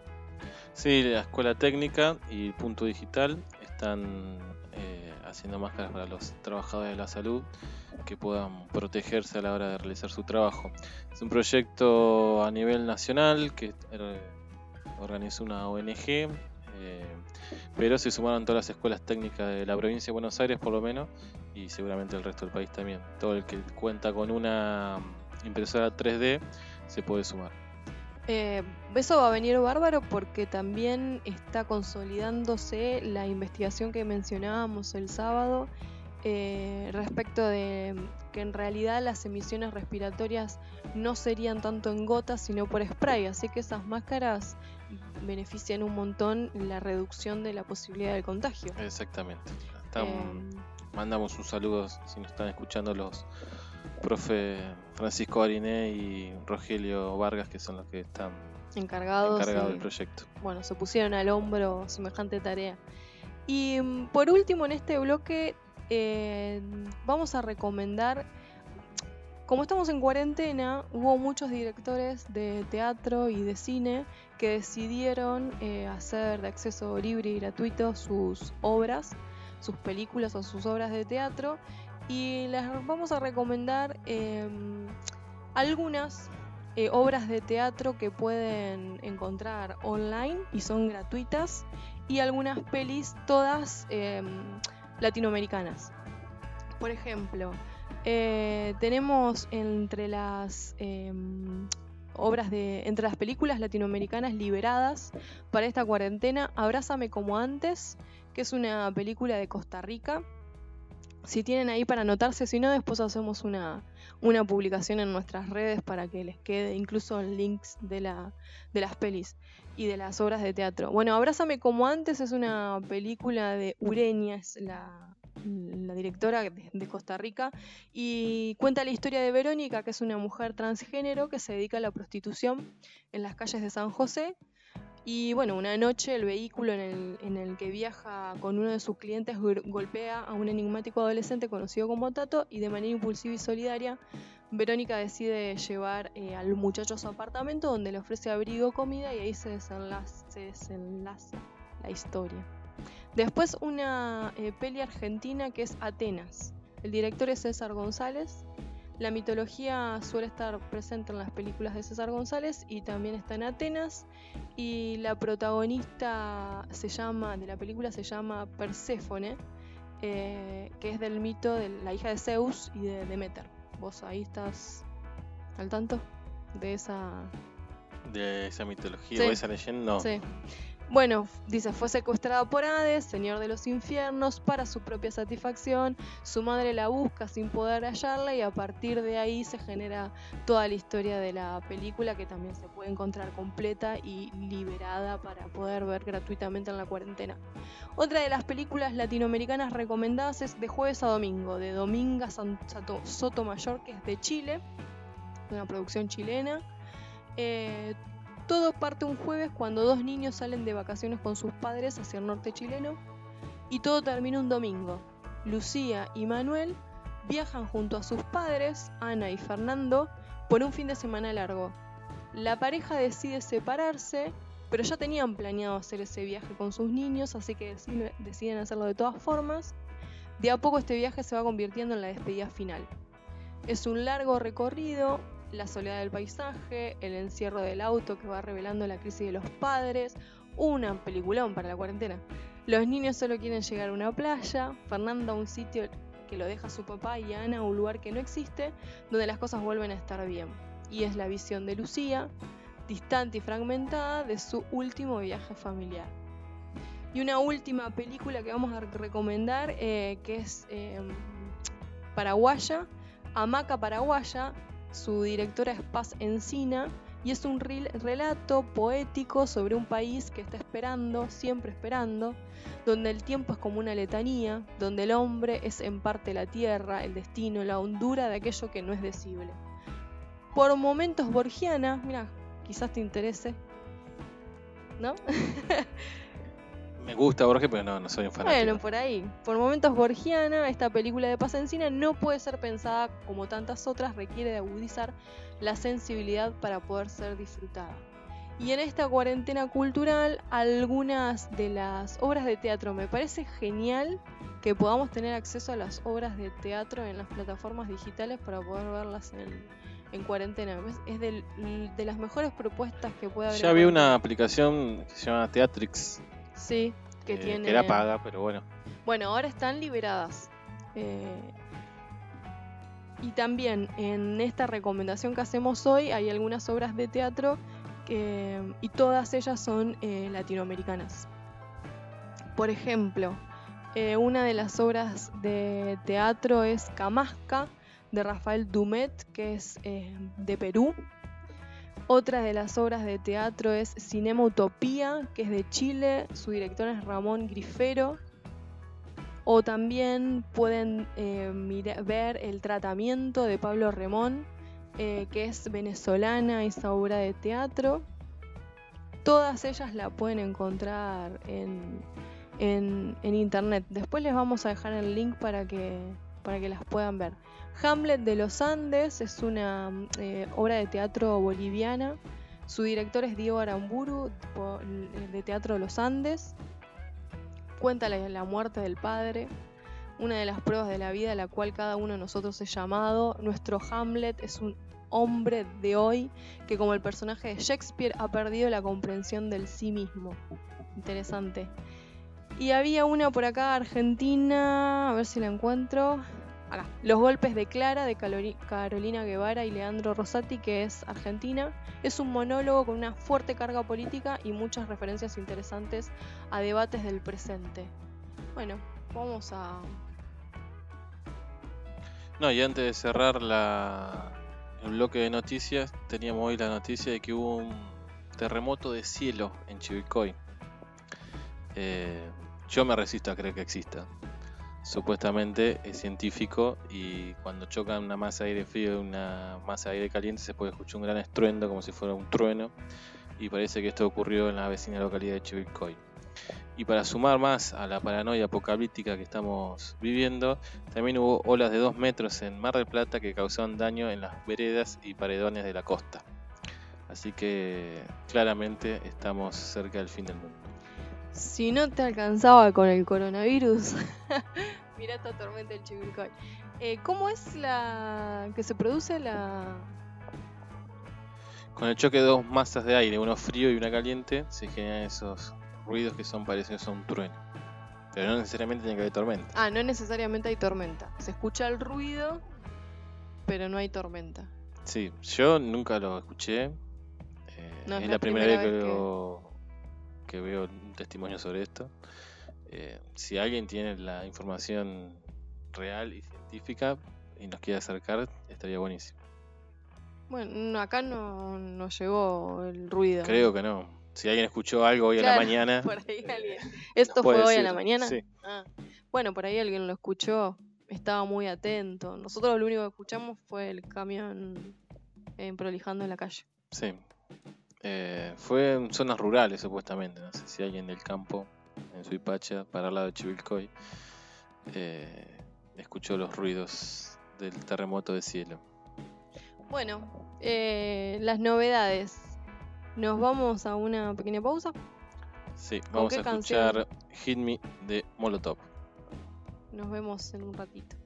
Sí, la escuela técnica y punto digital están eh, haciendo máscaras para los trabajadores de la salud que puedan protegerse a la hora de realizar su trabajo. Es un proyecto a nivel nacional que eh, organizó una ONG, eh, pero se sumaron todas las escuelas técnicas de la provincia de Buenos Aires por lo menos y seguramente el resto del país también. Todo el que cuenta con una impresora 3D se puede sumar. Eh, eso va a venir bárbaro porque también está consolidándose la investigación que mencionábamos el sábado eh, respecto de que en realidad las emisiones respiratorias no serían tanto en gotas sino por spray, así que esas máscaras benefician un montón la reducción de la posibilidad de contagio. Exactamente. Em, mandamos un saludo si nos están escuchando los profe Francisco Ariné y Rogelio Vargas, que son los que están encargados, del proyecto. Bueno, se pusieron al hombro semejante tarea. Y mm, por último, en este bloque eh, vamos a recomendar, como estamos en cuarentena, hubo muchos directores de teatro y de cine que decidieron eh, hacer de acceso libre y gratuito sus obras, sus películas o sus obras de teatro y les vamos a recomendar em, algunas eh, obras de teatro que pueden encontrar online y son gratuitas y algunas pelis todas em, latinoamericanas. Por ejemplo, eh, tenemos entre las em, obras de entre las películas latinoamericanas liberadas para esta cuarentena Abrázame como antes, que es una película de Costa Rica si tienen ahí para anotarse, si no, después hacemos una, una publicación en nuestras redes para que les quede incluso links de, la, de las pelis y de las obras de teatro. Bueno, Abrázame como antes es una película de Ureña, es la, la directora de, Costa Rica, y cuenta la historia de Verónica, que es una mujer transgénero que se dedica a la prostitución en las calles de San José y bueno, una noche el vehículo en el, que viaja con uno de sus clientes golpea a un enigmático adolescente conocido como Tato y de manera impulsiva y solidaria, Verónica decide llevar eh, al muchacho a su apartamento donde le ofrece abrigo, comida y ahí se desenlaza, la historia. Después una eh, peli argentina que es Atenas. El director es César González la mitología suele estar presente en las películas de César González y también está en Atenas. Y la protagonista se llama, de la película se llama Perséfone, eh, que es del mito de la hija de Zeus y de Demeter. ¿Vos ahí estás al tanto de esa... De esa mitología o de esa leyenda? No. Sí. Bueno, dice, fue secuestrada por Hades, señor de los infiernos, para su propia satisfacción. Su madre la busca sin poder hallarla y a partir de ahí se genera toda la historia de la película que también se puede encontrar completa y liberada para poder ver gratuitamente en la cuarentena. Otra de las películas latinoamericanas recomendadas es De jueves a domingo, de Dominga Sotomayor, que es de Chile, una producción chilena. Eh, todo parte un jueves cuando dos niños salen de vacaciones con sus padres hacia el norte chileno y todo termina un domingo. Lucía y Manuel viajan junto a sus padres, Ana y Fernando, por un fin de semana largo. La pareja decide separarse, pero ya tenían planeado hacer ese viaje con sus niños, así que deciden hacerlo de todas formas. De a poco este viaje se va convirtiendo en la despedida final. Es un largo recorrido, la soledad del paisaje, el encierro del auto que va revelando la crisis de los padres, una peliculón para la cuarentena. Los niños solo quieren llegar a una playa, Fernando a un sitio que lo deja su papá y Ana a un lugar que no existe, donde las cosas vuelven a estar bien. Y es la visión de Lucía, distante y fragmentada, de su último viaje familiar. Y una última película que vamos a recomendar, eh, que es eh, paraguaya, Hamaca Paraguaya, su directora es Paz Encina y es un relato poético sobre un país que está esperando, siempre esperando, donde el tiempo es como una letanía, donde el hombre es en parte la tierra, el destino, la hondura de aquello que no es decible. Por momentos borgiana, mira, quizás te interese, ¿no? Me gusta Borges, pero no, no soy un fanático. Bueno, por ahí. Por momentos borgiana, esta película de Paz Encina no puede ser pensada como tantas otras, requiere de agudizar la sensibilidad para poder ser disfrutada. Y en esta cuarentena cultural, algunas de las obras de teatro. Me parece genial que podamos tener acceso a las obras de teatro en las plataformas digitales para poder verlas en, en cuarentena. Es de, de las mejores propuestas que puede haber. Ya había una aplicación que se llama Teatrix. Sí, que eh, tiene. Que era paga, pero bueno. Bueno, ahora están liberadas. Eh, y también en esta recomendación que hacemos hoy hay algunas obras de teatro que, y todas ellas son eh, latinoamericanas. Por ejemplo, eh, una de las obras de teatro es Camasca de Rafael Dumet, que es eh, de Perú. Otra de las obras de teatro es Cinema Utopía, que es de Chile. Su director es Ramón Grifero. O también pueden eh, ver El Tratamiento de Pablo Remón, eh, que es venezolana esa obra de teatro. Todas ellas la pueden encontrar en, en- en internet. Después les vamos a dejar el link para que, para que las puedan ver. Hamlet de los Andes es una eh, obra de teatro boliviana. Su director es Diego Aramburu, po- de Teatro de los Andes. Cuenta la, la muerte del padre, una de las pruebas de la vida a la cual cada uno de nosotros es llamado. Nuestro Hamlet es un hombre de hoy que como el personaje de Shakespeare ha perdido la comprensión del sí mismo. Interesante. Y había una por acá, Argentina, a ver si la encuentro. Acá. Los golpes de Clara, de Carolina Guevara y Leandro Rosati, que es argentina. Es un monólogo con una fuerte carga política y muchas referencias interesantes a debates del presente. Bueno, vamos a... No, y antes de cerrar el bloque de noticias, teníamos hoy la noticia de que hubo un terremoto de cielo en Chivilcoy. Eh, yo me resisto a creer que exista. Supuestamente es científico y cuando chocan una masa de aire frío y una masa de aire caliente se puede escuchar un gran estruendo como si fuera un trueno y parece que esto ocurrió en la vecina localidad de Chivilcoy. Y para sumar más a la paranoia apocalíptica que estamos viviendo, también hubo olas de 2 metros en Mar del Plata que causaron daño en las veredas y paredones de la costa. Así que claramente estamos cerca del fin del mundo. Si no te alcanzaba con el coronavirus, mira esta tormenta del Chivilcoy. Eh, ¿Cómo es la que se produce la... Con el choque de dos masas de aire, uno frío y una caliente, se generan esos ruidos que son parecidos a un trueno. Pero no necesariamente tiene que haber tormenta. Ah, no necesariamente hay tormenta. Se escucha el ruido, pero no hay tormenta. Sí, yo nunca lo escuché. eh, No, es, la, primera, vez que, veo, que veo un testimonio sobre esto. Eh, si alguien tiene la información real y científica y nos quiere acercar, estaría buenísimo. Bueno, no, acá no, no llegó el ruido. Creo que no. Si alguien escuchó algo hoy a Claro, la mañana, Por ahí alguien. ¿Esto fue hoy a decir, la mañana? sí. Ah, Bueno, por ahí alguien lo escuchó. Estaba muy atento. Nosotros lo único que escuchamos fue el camión eh, prolijando en la calle. sí. Eh, fue en zonas rurales supuestamente. No sé si alguien del campo, en Suipacha, para el lado de Chivilcoy, eh, escuchó los ruidos del terremoto de cielo. Bueno, eh, las novedades. Nos vamos a una pequeña pausa. Sí, vamos a canción? escuchar Hit Me de Molotov. Nos vemos en un ratito.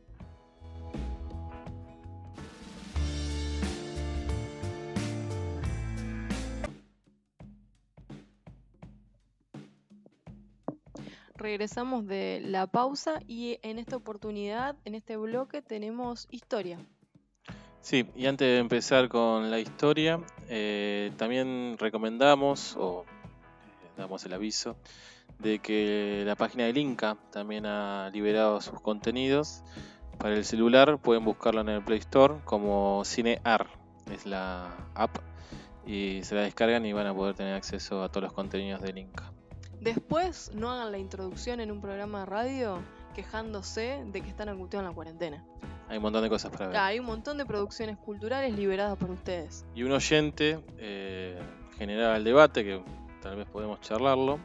Regresamos de la pausa y en esta oportunidad, en este bloque, tenemos historia. Sí, y antes de empezar con la historia, eh, también recomendamos, o eh, damos el aviso, de que la página del Inca también ha liberado sus contenidos. Para el celular pueden buscarlo en el Play Store como CineAr, es la app, y se la descargan y van a poder tener acceso a todos los contenidos del Inca. Después, no hagan la introducción en un programa de radio quejándose de que están angustiados en la cuarentena. Hay un montón de cosas para ver. Hay un montón de producciones culturales liberadas por ustedes. Y un oyente eh, generaba el debate, que tal vez podemos charlarlo,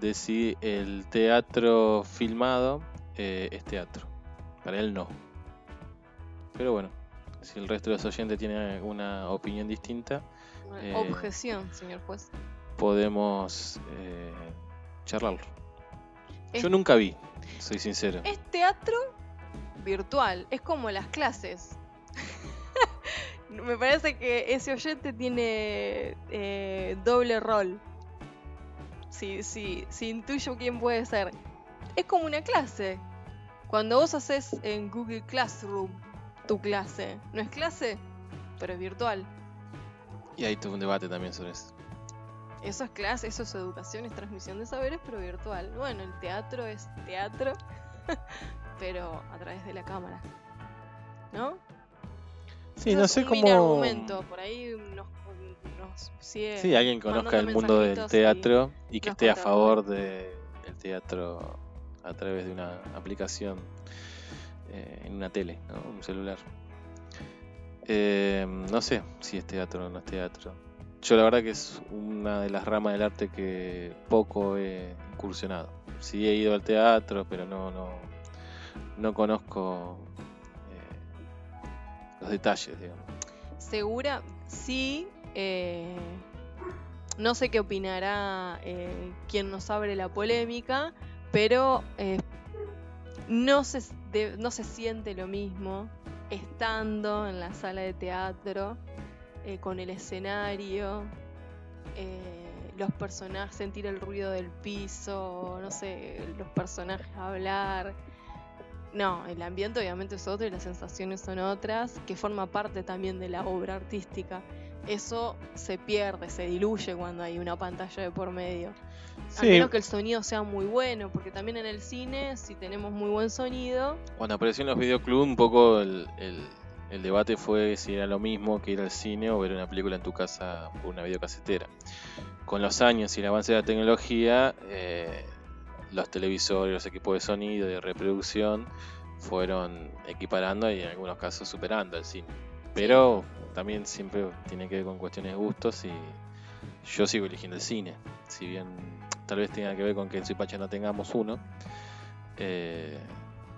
de si el teatro filmado eh, es teatro. Para él no. Pero bueno, si el resto de los oyentes tienen una opinión distinta, Eh, Objeción, señor juez. podemos eh, charlarlo. Es- Yo nunca vi, soy sincero. Es teatro virtual, es como las clases. Me parece que ese oyente tiene eh, doble rol. Si, si, si intuyo quién puede ser. Es como una clase. Cuando vos haces en Google Classroom tu clase, no es clase, pero es virtual. Y ahí tuve un debate también sobre eso. Eso es clase, eso es educación, es transmisión de saberes, pero virtual. Bueno, el teatro es teatro, pero a través de la cámara. ¿No? Sí, no sé un cómo. argumento, por ahí nos, nos sigue Sí, alguien conozca el mundo del y- teatro y, que esté a favor del teatro a través de una aplicación eh, en una tele, ¿no? un celular. Eh, no sé si es teatro o no es teatro. Yo la verdad que es una de las ramas del arte que poco he incursionado. Sí he ido al teatro, pero no, no, no conozco eh, los detalles, digamos. segura, sí. eh, no sé qué opinará eh, quien nos abre la polémica, pero no, se, no se siente lo mismo estando en la sala de teatro, eh, con el escenario, eh, los personajes, sentir el ruido del piso, no sé, los personajes hablar. No, el ambiente obviamente es otro y las sensaciones son otras, que forma parte también de la obra artística. Eso se pierde, se diluye cuando hay una pantalla de por medio. A Sí, menos que el sonido sea muy bueno, porque también en el cine, si tenemos muy buen sonido, Cuando apareció en los videoclubs, un poco el, el- el debate fue si era lo mismo que ir al cine o ver una película en tu casa por una videocasetera. Con los años y el avance de la tecnología, eh, los televisores, los equipos de sonido y de reproducción fueron equiparando y en algunos casos superando al cine. Pero también siempre tiene que ver con cuestiones de gustos y yo sigo eligiendo el cine. Si bien tal vez tenga que ver con que en Suipacha no tengamos uno, eh,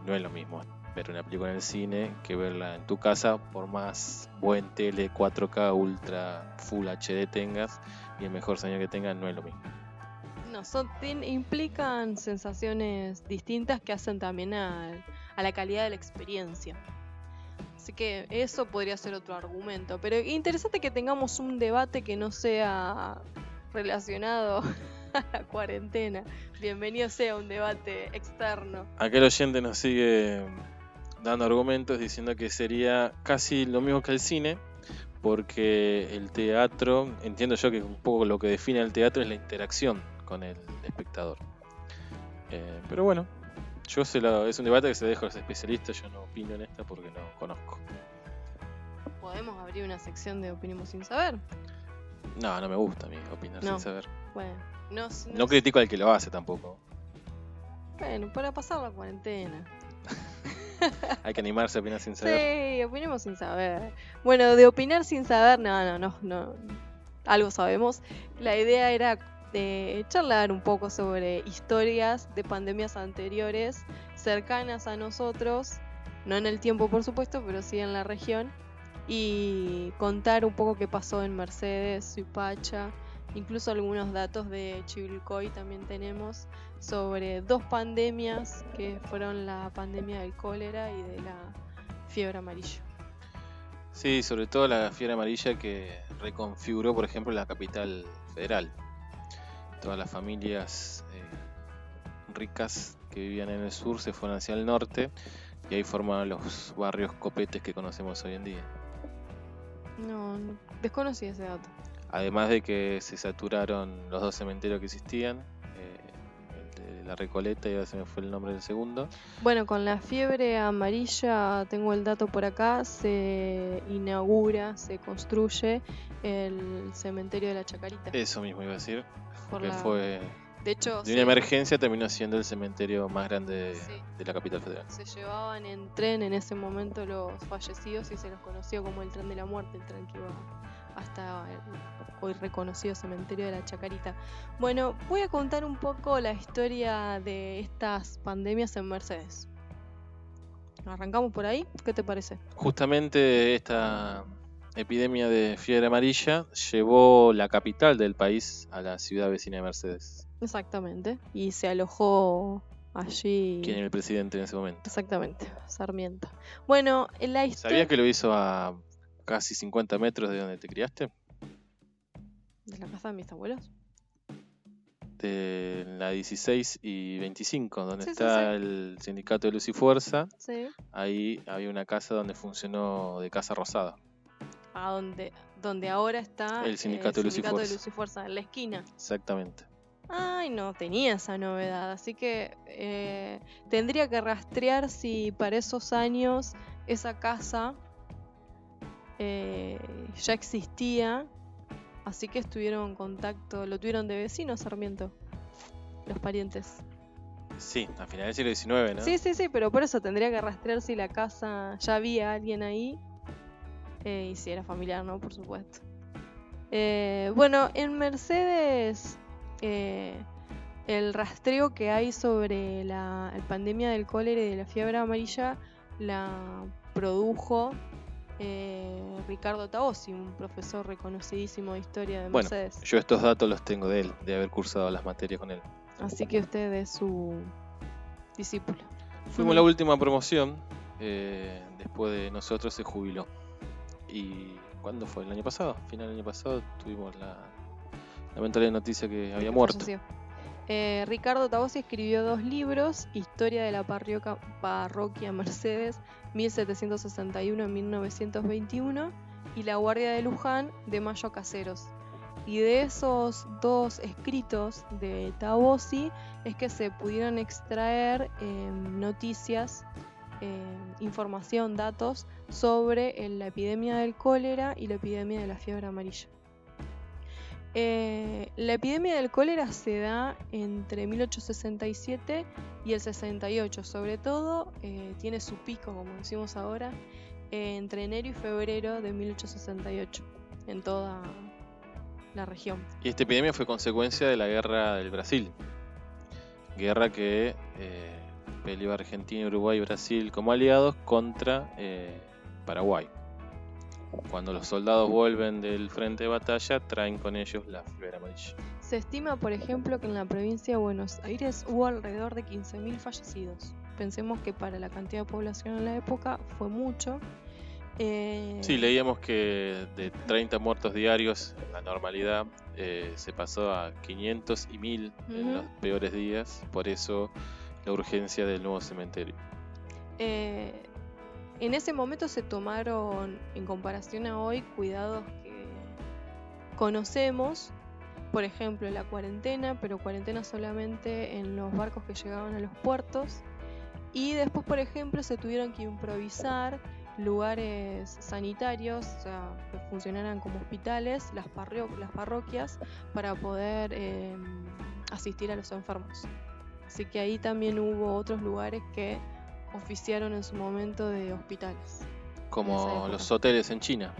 no es lo mismo ver una película en el cine que verla en tu casa, por más buen tele 4K Ultra Full HD tengas y el mejor sonido que tengas, no es lo mismo. no, son, implican sensaciones distintas que hacen también a la calidad de la experiencia. Así que eso podría ser otro argumento. Pero interesante que tengamos un debate que no sea relacionado a la cuarentena. Bienvenido sea un debate externo. Aquel oyente nos sigue dando argumentos diciendo que sería casi lo mismo que el cine, porque el teatro, entiendo yo que un poco lo que define el teatro es la interacción con el espectador. Eh, pero bueno, yo se lo- es un debate que se deja a los especialistas, yo no opino en esta porque no conozco. Podemos abrir una sección de opinemos sin saber. No, no me gusta a mí opinar No. sin saber. Bueno, no, no No critico al que lo hace tampoco. Bueno, para pasar la cuarentena. Hay que animarse a opinar sin saber. Sí, opinemos sin saber. Bueno, de opinar sin saber, no, no, no, no. Algo sabemos. La idea era eh, charlar un poco sobre historias de pandemias anteriores cercanas a nosotros, no en el tiempo por supuesto, pero sí en la región, y contar un poco qué pasó en Mercedes, Suipacha, incluso algunos datos de Chivilcoy también tenemos sobre dos pandemias que fueron la pandemia del cólera y de la fiebre amarilla. Sí, sobre todo la fiebre amarilla que reconfiguró, por ejemplo, la capital federal. Todas las familias eh, ricas que vivían en el sur se fueron hacia el norte y ahí formaron los barrios copetes que conocemos hoy en día. No, no, desconocí ese dato. Además de que se saturaron los dos cementerios que existían, eh, el de la Recoleta y ahora se me fue el nombre del segundo. Bueno, con la fiebre amarilla, tengo el dato por acá, se inaugura, se construye el cementerio de la Chacarita. Eso mismo iba a decir, por que la- fue De hecho, de una emergencia terminó siendo el cementerio más grande Sí. de la capital federal. se llevaban en tren en ese momento los fallecidos y se los conoció como el tren de la muerte, el tren que iba hasta el hoy reconocido cementerio de la Chacarita. Bueno, voy a contar un poco la historia de estas pandemias en Mercedes. Arrancamos por ahí, ¿qué te parece? Justamente esta, epidemia de fiebre amarilla llevó la capital del país a la ciudad vecina de Mercedes. Exactamente. Y se alojó allí. ¿Quién era el presidente en ese momento? Exactamente, Sarmiento. Bueno, en la historia. ¿Sabías que lo hizo a casi 50 metros de donde te criaste? ¿De la casa de mis abuelos? De la 16 y 25, donde Sí, está sí. el sindicato de Luz y Fuerza. Sí. Ahí había una casa donde funcionó de Casa Rosada. A donde, donde ahora está El sindicato de Luz y sindicato Fuerza. Luz y Fuerza, en la esquina. Exactamente. Ay, no tenía esa novedad, así que eh, tendría que rastrear si para esos años esa casa eh, ya existía, así que estuvieron en contacto, lo tuvieron de vecinos Sarmiento, los parientes. Sí, a finales del siglo XIX, ¿no? Sí, sí, sí, pero por eso tendría que rastrear si la casa ya había alguien ahí eh, y si era familiar, ¿no? Por supuesto. Eh, bueno, en Mercedes el rastreo que hay sobre la, la pandemia del cólera y de la fiebre amarilla la produjo eh, Ricardo Taossi, un profesor reconocidísimo de historia de Bueno, Mercedes. Yo estos datos los tengo de él, de haber cursado las materias con él. Así que usted es su discípulo. Fuimos la última promoción, eh, después de nosotros se jubiló. ¿Y cuándo fue? ¿El año pasado? Final del año pasado tuvimos la lamentable noticia que había muerto. falleció. Eh, Ricardo Tabosi escribió dos libros, Historia de la parroquia, Mercedes, 1761-1921, y La Guardia de Luján, de Mayo Caseros. Y de esos dos escritos de Tabosi es que se pudieron extraer eh, noticias, eh, información, datos sobre eh, la epidemia del cólera y la epidemia de la fiebre amarilla. Eh, la epidemia del cólera se da entre 1867 y el 68, sobre todo eh, tiene su pico, como decimos ahora, entre enero y febrero de 1868 en toda la región. Y esta epidemia fue consecuencia de la guerra del Brasil. Guerra que eh, peleó Argentina, Uruguay y Brasil como aliados contra eh, Paraguay. Cuando los soldados vuelven del frente de batalla, traen con ellos la fiebre amarilla. Se estima, por ejemplo, que en la provincia de Buenos Aires hubo alrededor de 15.000 fallecidos. Pensemos que para la cantidad de población en la época fue mucho. Eh, Sí, leíamos que de 30 muertos diarios en la normalidad eh, se pasó a 500 y 1000 en los peores días, por eso la urgencia del nuevo cementerio. Eh, en ese momento se tomaron, en comparación a hoy, cuidados que conocemos. Por ejemplo, la cuarentena, pero cuarentena solamente en los barcos que llegaban a los puertos. Y después, por ejemplo, se tuvieron que improvisar lugares sanitarios, o sea, que funcionaran como hospitales, las, parroquias, para poder eh, asistir a los enfermos. Así que ahí también hubo otros lugares que oficiaron en su momento de hospitales, Como los hoteles en China.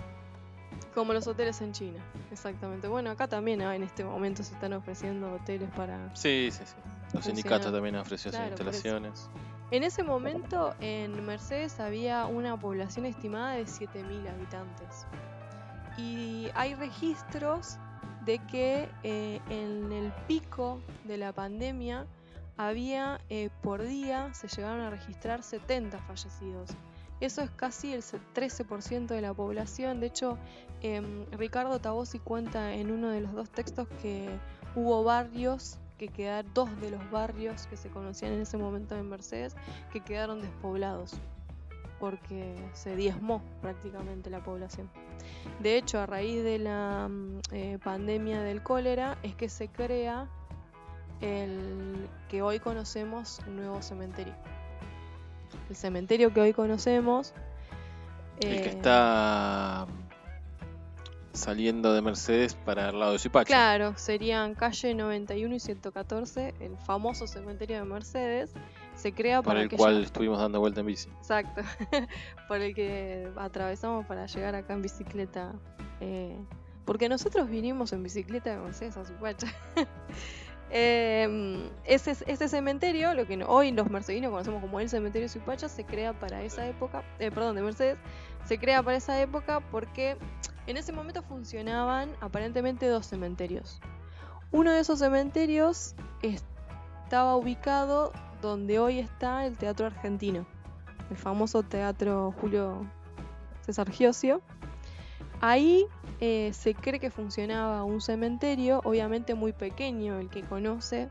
como los hoteles en China, exactamente. Bueno, acá también ah, en este momento se están ofreciendo hoteles para... Sí, sí, sí. Los sindicatos también sus Claro, instalaciones. En ese momento en Mercedes había una población estimada de 7.000 habitantes. Y hay registros de que eh, en el pico de la pandemia había eh, por día, se llegaron a registrar 70 fallecidos. Eso es casi el se- 13% de la población. De hecho, em, Ricardo Tabosi cuenta en uno de los dos textos que hubo barrios que quedaron, dos de los barrios que se conocían en ese momento en Mercedes, que quedaron despoblados, porque se diezmó prácticamente la población. De hecho, a raíz de la mm, eh, pandemia del cólera, es que se crea el que hoy conocemos un nuevo cementerio. El cementerio que hoy conocemos. El que eh, está saliendo de Mercedes para el lado de Suipacha. Claro, serían calle 91 y 114, el famoso cementerio de Mercedes. Se crea Por para el cual ya- estuvimos dando vuelta en bici. Exacto, por el que atravesamos para llegar acá en bicicleta. eh, porque nosotros vinimos en bicicleta de Mercedes a Supacha. Eh, ese, ese cementerio, lo que hoy los mercedinos conocemos como el cementerio de Supacha, se crea para esa época, eh, perdón, de Mercedes, se crea para esa época porque En ese momento funcionaban aparentemente dos cementerios. Uno de esos cementerios estaba ubicado donde hoy está el Teatro Argentino, el famoso Teatro Julio César Giosio. Ahí eh, se cree que funcionaba un cementerio, obviamente muy pequeño, el que conoce,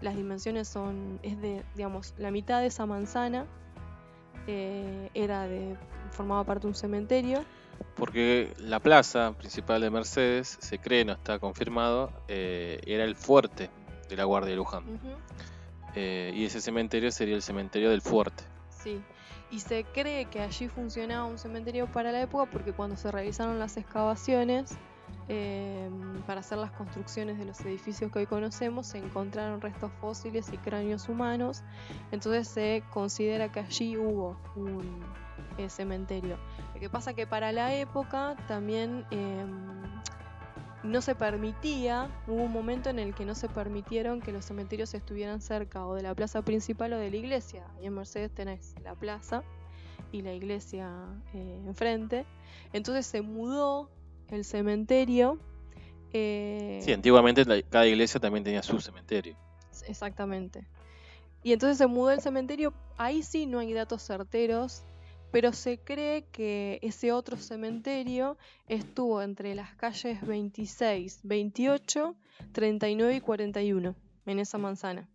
las dimensiones son, es de, digamos, la mitad de esa manzana eh, era de, formaba parte de un cementerio. Porque la plaza principal de Mercedes, se cree, no está confirmado, eh, era el fuerte de la Guardia de Luján. y ese cementerio sería el cementerio del fuerte. Sí, y se cree que allí funcionaba un cementerio para la época porque cuando se realizaron las excavaciones em, para hacer las construcciones de los edificios que hoy conocemos se encontraron restos fósiles y cráneos humanos, entonces se considera que allí hubo un eh, cementerio. Lo que pasa que para la época también em, no se permitía, hubo un momento en el que no se permitieron que los cementerios estuvieran cerca o de la plaza principal o de la iglesia. Y en Mercedes tenés la plaza y la iglesia eh, enfrente. Entonces se mudó el cementerio. Eh, sí, antiguamente cada iglesia también tenía su cementerio. Exactamente. Y entonces se mudó el cementerio. Ahí sí no hay datos certeros pero se cree que ese otro cementerio estuvo entre las calles 26, 28, 39 y 41 en esa manzana.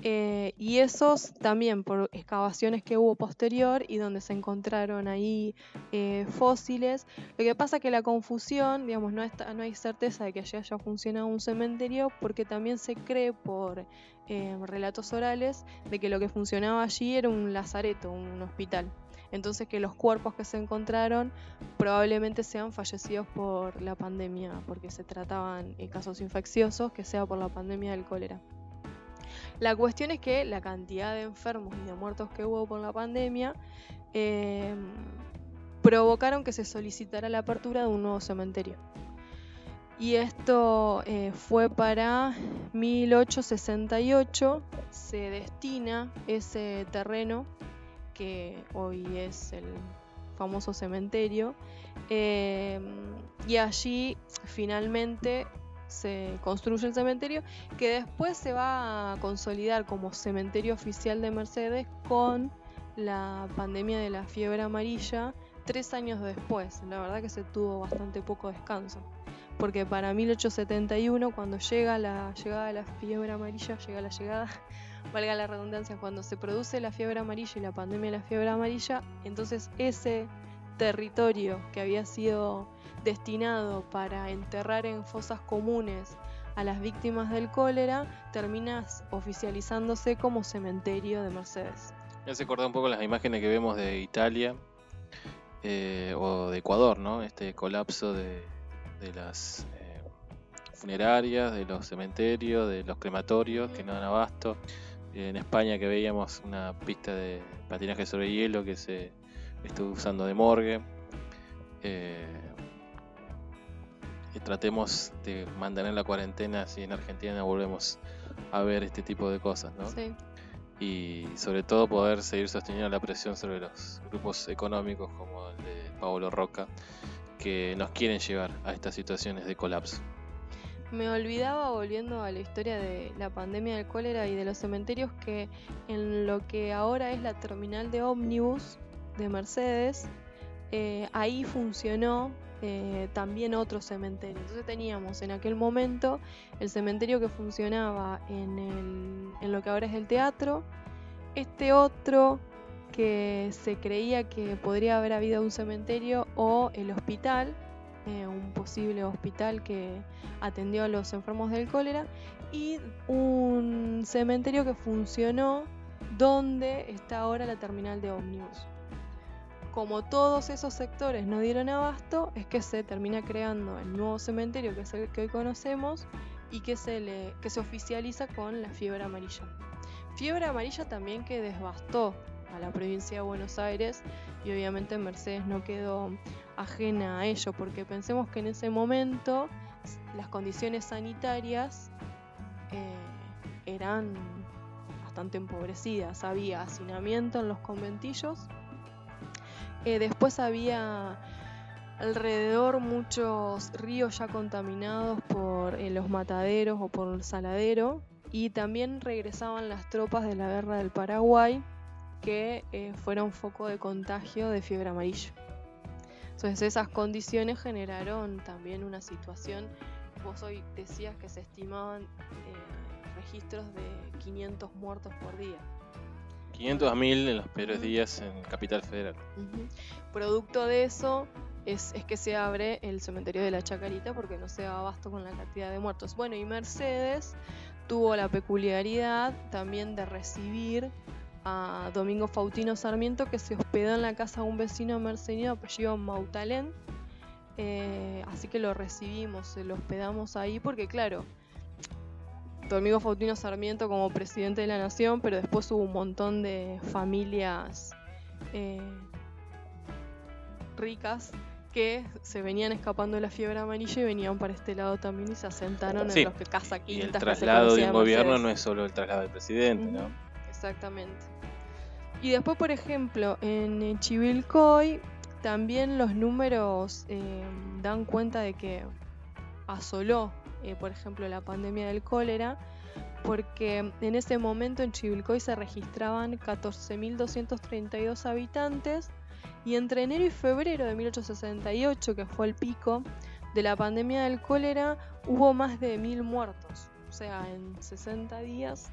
Eh, y esos también por excavaciones que hubo posterior y donde se encontraron ahí eh, fósiles. Lo que pasa que la confusión, digamos, no, está, no hay certeza de que allí haya funcionado un cementerio porque también se cree por eh, relatos orales de que lo que funcionaba allí era un lazareto, un hospital. Entonces que los cuerpos que se encontraron probablemente sean fallecidos por la pandemia, porque se trataban en casos infecciosos, que sea por la pandemia del cólera. La cuestión es que la cantidad de enfermos y de muertos que hubo por la pandemia em, provocaron que se solicitara la apertura de un nuevo cementerio. Y esto eh, fue para 1868, se destina ese terreno que hoy es el famoso cementerio. Em, y allí finalmente se construye el cementerio que después se va a consolidar como cementerio oficial de Mercedes con la pandemia de la fiebre amarilla tres años después. La verdad que se tuvo bastante poco descanso. Porque para 1871, cuando llega la llegada de la fiebre amarilla, llega la llegada valga la redundancia, cuando se produce la fiebre amarilla y la pandemia de la fiebre amarilla, entonces ese territorio que había sido destinado para enterrar en fosas comunes a las víctimas del cólera termina oficializándose como cementerio de Mercedes. Me hace acordar un poco las imágenes que vemos de Italia eh, o de Ecuador, ¿no? Este colapso de, las eh, funerarias, de los cementerios, de los crematorios que no dan abasto en España que veíamos una pista de patinaje sobre hielo que se estuvo usando de morgue. Eh, y tratemos de mantener la cuarentena si en Argentina volvemos a ver este tipo de cosas, ¿no? Sí. Y sobre todo poder seguir sosteniendo la presión sobre los grupos económicos como el de Pablo Roca, que nos quieren llevar a estas situaciones de colapso. Me olvidaba, volviendo a la historia de la pandemia del cólera y de los cementerios, que en lo que ahora es la terminal de ómnibus de Mercedes, eh, ahí funcionó eh, también otro cementerio. Entonces teníamos en aquel momento el cementerio que funcionaba en, en lo que ahora es el teatro, este otro que se creía que podría haber habido un cementerio o el hospital, eh, un posible hospital que atendió a los enfermos del cólera y un cementerio que funcionó donde está ahora la terminal de ómnibus. Como todos esos sectores no dieron abasto, es que se termina creando el nuevo cementerio que es el que hoy conocemos y que se, le, que se oficializa con la fiebre amarilla. Fiebre amarilla también que devastó a la provincia de Buenos Aires y obviamente Mercedes no quedó ajena a ello, porque pensemos que en ese momento las condiciones sanitarias eh, eran bastante empobrecidas, había hacinamiento en los conventillos, eh, después había alrededor muchos ríos ya contaminados por eh, los mataderos o por el saladero y también regresaban las tropas de la guerra del Paraguay que fueron foco de contagio de fiebre amarilla. Entonces esas condiciones generaron también una situación, vos hoy decías que se estimaban eh, registros de 500 muertos por día. 500 a 1000 en los peores días en Capital Federal. Producto de eso es, es, que se abre el cementerio de la Chacarita porque no se da abasto con la cantidad de muertos. Bueno, y Mercedes tuvo la peculiaridad también de recibir a Domingo Fautino Sarmiento que se hospedó en la casa de un vecino mercenario apellido Mautalén. Eh, así que lo recibimos, lo hospedamos ahí porque claro, Domingo Fautino Sarmiento como presidente de la nación, pero después hubo un montón de familias eh, ricas que se venían escapando de la fiebre amarilla y venían para este lado también y se asentaron en los que casa quintas. Y el traslado de un gobierno no es solo el traslado del presidente, ¿no? Exactamente. Y después, por ejemplo, en Chivilcoy también los números eh, dan cuenta de que asoló, eh, por ejemplo, la pandemia del cólera, porque en ese momento en Chivilcoy se registraban 14.232 habitantes y entre enero y febrero de 1868, que fue el pico de la pandemia del cólera, hubo más de mil muertos. O sea, en 60 días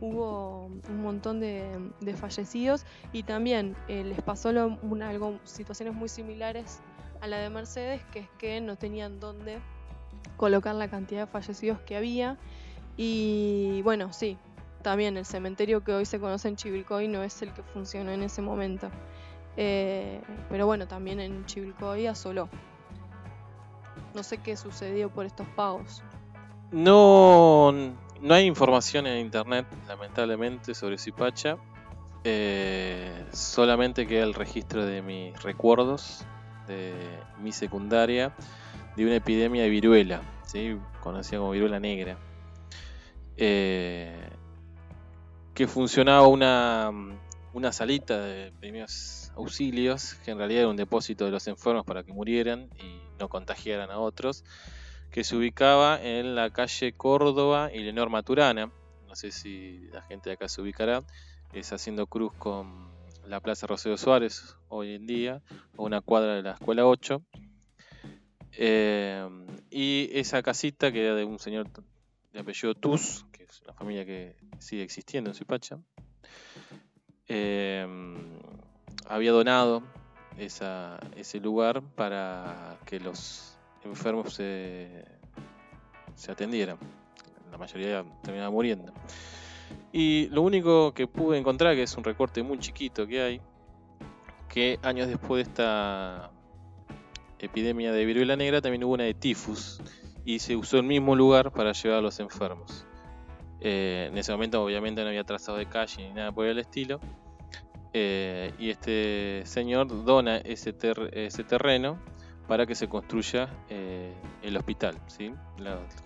hubo un montón de, fallecidos y también eh, les pasó algo, situaciones muy similares a la de Mercedes, que es que no tenían dónde colocar la cantidad de fallecidos que había. Y bueno, sí, también el cementerio que hoy se conoce en Chivilcoy no es el que funcionó en ese momento. Eh, pero bueno, también en Chivilcoy asoló. No sé qué sucedió por estos pagos. No, no hay información en internet, lamentablemente, sobre Zipacha. Eh, solamente queda el registro de mis recuerdos de mi secundaria de una epidemia de viruela, conocida como viruela negra, eh, que funcionaba una, una salita de primeros auxilios, que en realidad era un depósito de los enfermos para que murieran y no contagiaran a otros, que se ubicaba en la calle Córdoba y Leonor Maturana. No sé si la gente de acá se ubicará, es haciendo cruz con la Plaza Roseo Suárez hoy en día, o una cuadra de la Escuela 8. Eh, y esa casita que era de un señor de apellido Tuz, que es una familia que sigue existiendo en Suipacha. Eh, había donado ese lugar para que los enfermos se, se atendieran. La mayoría terminaba muriendo. Y lo único que pude encontrar, que es un recorte muy chiquito que hay, que años después de esta epidemia de viruela negra también hubo una de tifus y se usó el mismo lugar para llevar a los enfermos. Eh, en ese momento obviamente no había trazado de calle ni nada por el estilo, eh, y este señor dona ese, ese terreno para que se construya eh, el hospital. ¿sí?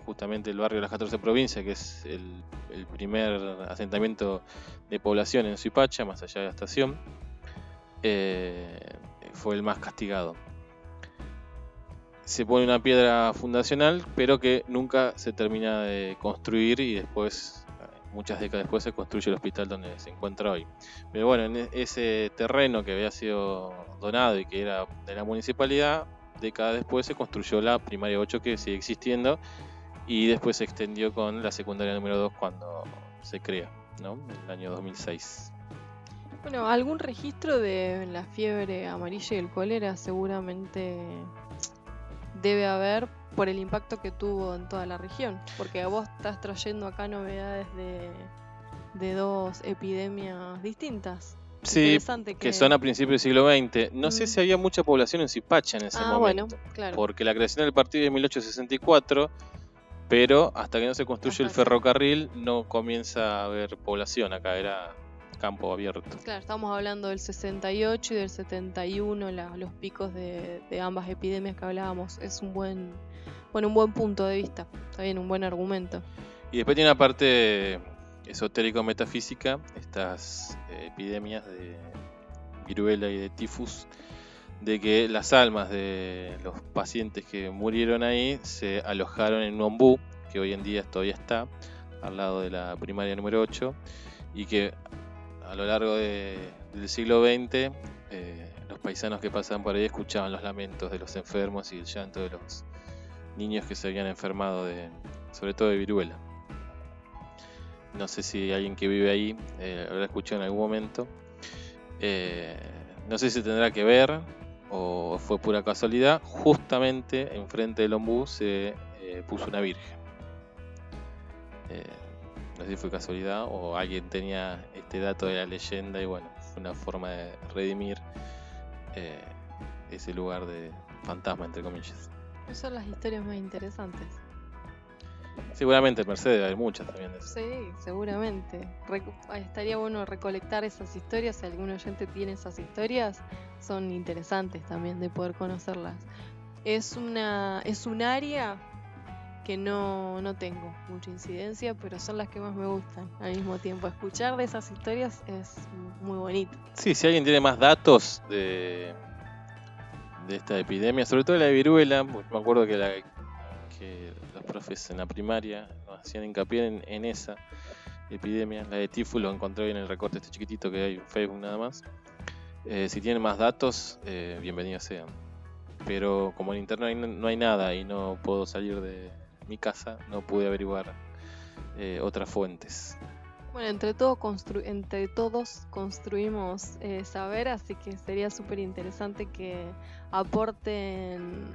justamente el barrio de las 14 provincias, que es el, primer asentamiento de población en Suipacha, más allá de la estación, eh, fue el más castigado. Se pone una piedra fundacional, pero que nunca se termina de construir y después muchas décadas después se construye el hospital donde se encuentra hoy. Pero bueno, en e-, ese terreno que había sido donado y que era de la municipalidad, décadas después se construyó la primaria 8 que sigue existiendo y después se extendió con la secundaria número 2 cuando se crea, ¿no? En el año 2006. Bueno, algún registro de la fiebre amarilla y el cólera seguramente debe haber por el impacto que tuvo en toda la región. Porque vos estás trayendo acá novedades de, dos epidemias distintas. Sí, que... son a principios del siglo XX. No sé mm. si había mucha población en Zipacha en ese ah, momento. Bueno, claro. Porque la creación del partido de 1864, pero hasta que no se construye el ferrocarril no comienza a haber población acá. Era campo abierto. Claro, estamos hablando del 68 y del 71, los picos de, ambas epidemias que hablábamos. Es un buen, bueno, un buen punto de vista, está bien, un buen argumento. Y después tiene una parte esotérico-metafísica, estas eh, epidemias de viruela y de tifus de que las almas de los pacientes que murieron ahí se alojaron en un ombú, que hoy en día todavía está, al lado de la primaria número 8, y que a lo largo del siglo XX eh, los paisanos que pasaban por ahí escuchaban los lamentos de los enfermos y el llanto de los niños que se habían enfermado de, sobre todo de viruela. No sé si alguien que vive ahí eh, habrá escuchado en algún momento. Eh, no sé si tendrá que ver o fue pura casualidad. Justamente enfrente del ombú se puso una virgen. no sé si fue casualidad o alguien tenía este dato de la leyenda y bueno, fue una forma de redimir eh, ese lugar de fantasma, entre comillas. Son las historias más interesantes. Seguramente Mercedes hay muchas también de eso. Sí, seguramente. estaría bueno recolectar esas historias. Si algún oyente tiene esas historias, son interesantes también de poder conocerlas. Es una es un área que no, no tengo mucha incidencia, pero son las que más me gustan al mismo tiempo. Escuchar de esas historias es muy bonito. Sí, si alguien tiene más datos de, de esta epidemia, sobre todo la de viruela, me acuerdo que, la, que los profes en la primaria hacían hincapié en, esa epidemia. La de tifus lo encontré en el recorte este chiquitito que hay en Facebook nada más. Eh, si tienen más datos, eh, bienvenidos sean. Pero como en internet no hay nada y no puedo salir de, mi casa no pude averiguar eh, otras fuentes. Bueno, entre, todo entre todos construimos saber, así que sería súper interesante que aporten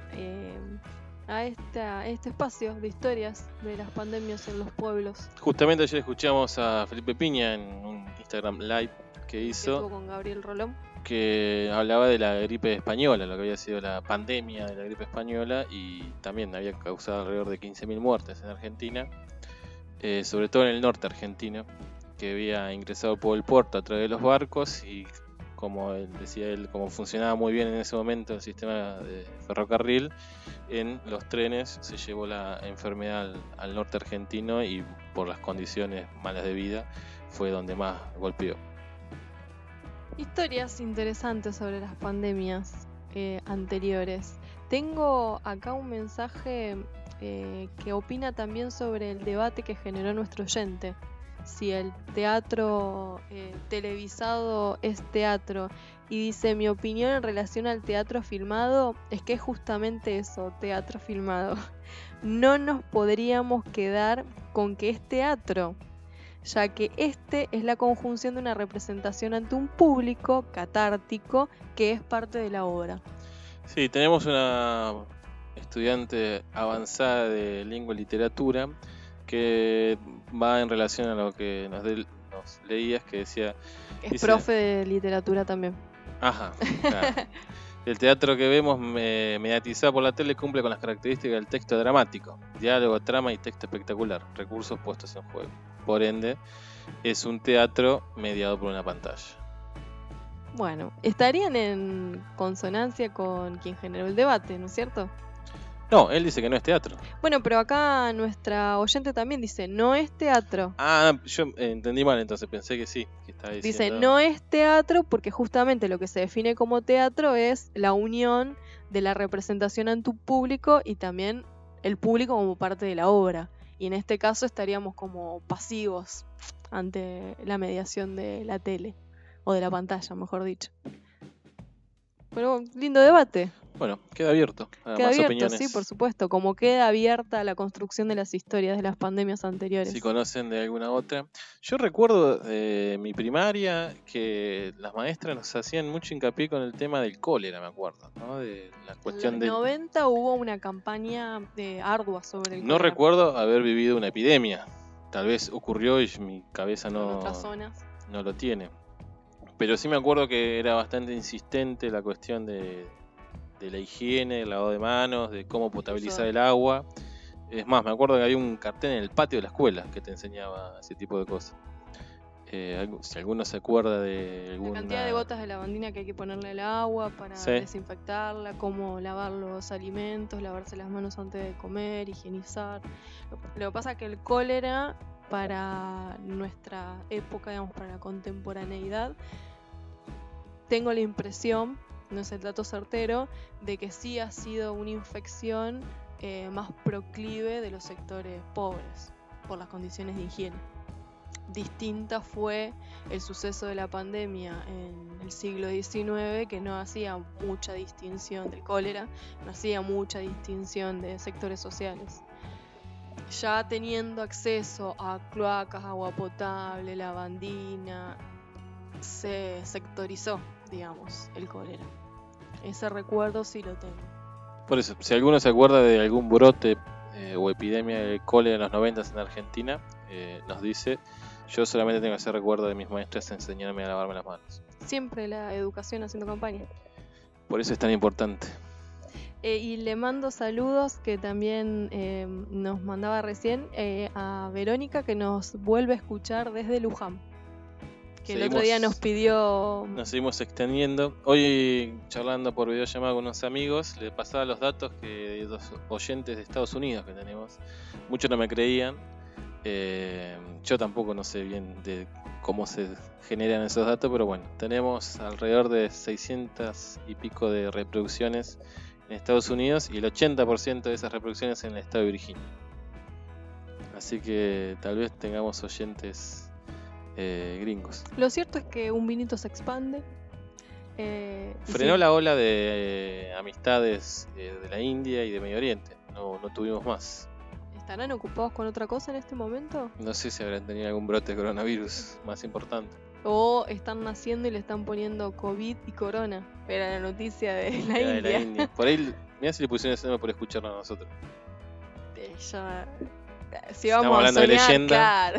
a, esta, este espacio de historias de las pandemias en los pueblos. Justamente ayer escuchamos a Felipe Piña en un Instagram Live que hizo. con Gabriel Rolón que hablaba de la gripe española, lo que había sido la pandemia de la gripe española y también había causado alrededor de 15.000 muertes en Argentina, eh, sobre todo en el norte argentino, que había ingresado por el puerto a través de los barcos y como decía él, como funcionaba muy bien en ese momento el sistema de ferrocarril, en los trenes se llevó la enfermedad al norte argentino y por las condiciones malas de vida fue donde más golpeó. Historias interesantes sobre las pandemias eh, anteriores. Tengo acá un mensaje eh, que opina también sobre el debate que generó nuestro oyente. Si el teatro eh, televisado es teatro. Y dice, mi opinión en relación al teatro filmado es que es justamente eso, teatro filmado. No nos podríamos quedar con que es teatro ya que este es la conjunción de una representación ante un público catártico que es parte de la obra. Sí, tenemos una estudiante avanzada de lengua y literatura que va en relación a lo que nos, leías, que decía... Es profe de literatura también. Ajá, El teatro que vemos mediatizado por la tele cumple con las características del texto dramático, diálogo, trama y texto espectacular, recursos puestos en juego. Por ende, es un teatro mediado por una pantalla. Bueno, estarían en consonancia con quien generó el debate, ¿no es cierto? No, él dice que no es teatro. Bueno, pero acá nuestra oyente también dice, no es teatro. Ah, yo entendí mal, entonces pensé que sí. Dice, no es teatro porque justamente lo que se define como teatro es la unión de la representación ante un público y también el público como parte de la obra. Y en este caso estaríamos como pasivos ante la mediación de la tele, o de la pantalla, mejor dicho. Pero lindo debate. Bueno, queda abierto. queda abierto, sí, por supuesto. Como queda abierta la construcción de las historias de las pandemias anteriores. Si conocen de alguna otra. Yo recuerdo de mi primaria que las maestras nos hacían mucho hincapié con el tema del cólera, me acuerdo. ¿no? De la cuestión en los 90 hubo una campaña de ardua sobre el No recuerdo haber vivido una epidemia. Tal vez ocurrió y mi cabeza no, no lo tiene. Pero sí me acuerdo que era bastante insistente la cuestión de de la higiene, el lavado de manos, de cómo potabilizar el agua. Es más, me acuerdo que había un cartel en el patio de la escuela que te enseñaba ese tipo de cosas. Eh, si alguno se acuerda de alguna... La cantidad de gotas de lavandina que hay que ponerle al agua para desinfectarla, cómo lavar los alimentos, lavarse las manos antes de comer, higienizar. Lo, que pasa es que el cólera para nuestra época, digamos, para la contemporaneidad, tengo la impresión no es el dato certero, de que sí ha sido una infección eh, más proclive de los sectores pobres por las condiciones de higiene. Distinta fue el suceso de la pandemia en el siglo XIX, que no hacía mucha distinción del cólera, no hacía mucha distinción de sectores sociales. Ya teniendo acceso a cloacas, agua potable, lavandina, se sectorizó, digamos, el cólera. Ese recuerdo sí lo tengo. Por eso, si alguno se acuerda de algún brote eh, o epidemia de cólera en los 90 en Argentina, eh, nos dice, yo solamente tengo ese recuerdo de mis maestras enseñarme a lavarme las manos. Siempre la educación haciendo campaña. Por eso es tan importante. Eh, y le mando saludos que también nos mandaba recién a Verónica que nos vuelve a escuchar desde Luján que el otro día nos pidió. Nos seguimos extendiendo. Hoy, charlando por videollamada con unos amigos, le pasaba los datos que los oyentes de Estados Unidos que tenemos. Muchos no me creían. Eh, yo tampoco no sé bien de cómo se generan esos datos, pero bueno, tenemos alrededor de 600 y pico de reproducciones en Estados Unidos y el 80% de esas reproducciones en el estado de Virginia. Así que tal vez tengamos oyentes eh, gringos. Lo cierto es que un vinito se expande. Eh, Frenó la ola de eh, amistades de la India y de Medio Oriente. No, no tuvimos más. ¿Estarán ocupados con otra cosa en este momento? No sé si habrán tenido algún brote de coronavirus más importante. O están naciendo y le están poniendo COVID y corona. Era la noticia de la, India. Por ahí, mira si le pusieron ese nombre por escucharlo a nosotros. Ya si vamos a soñar,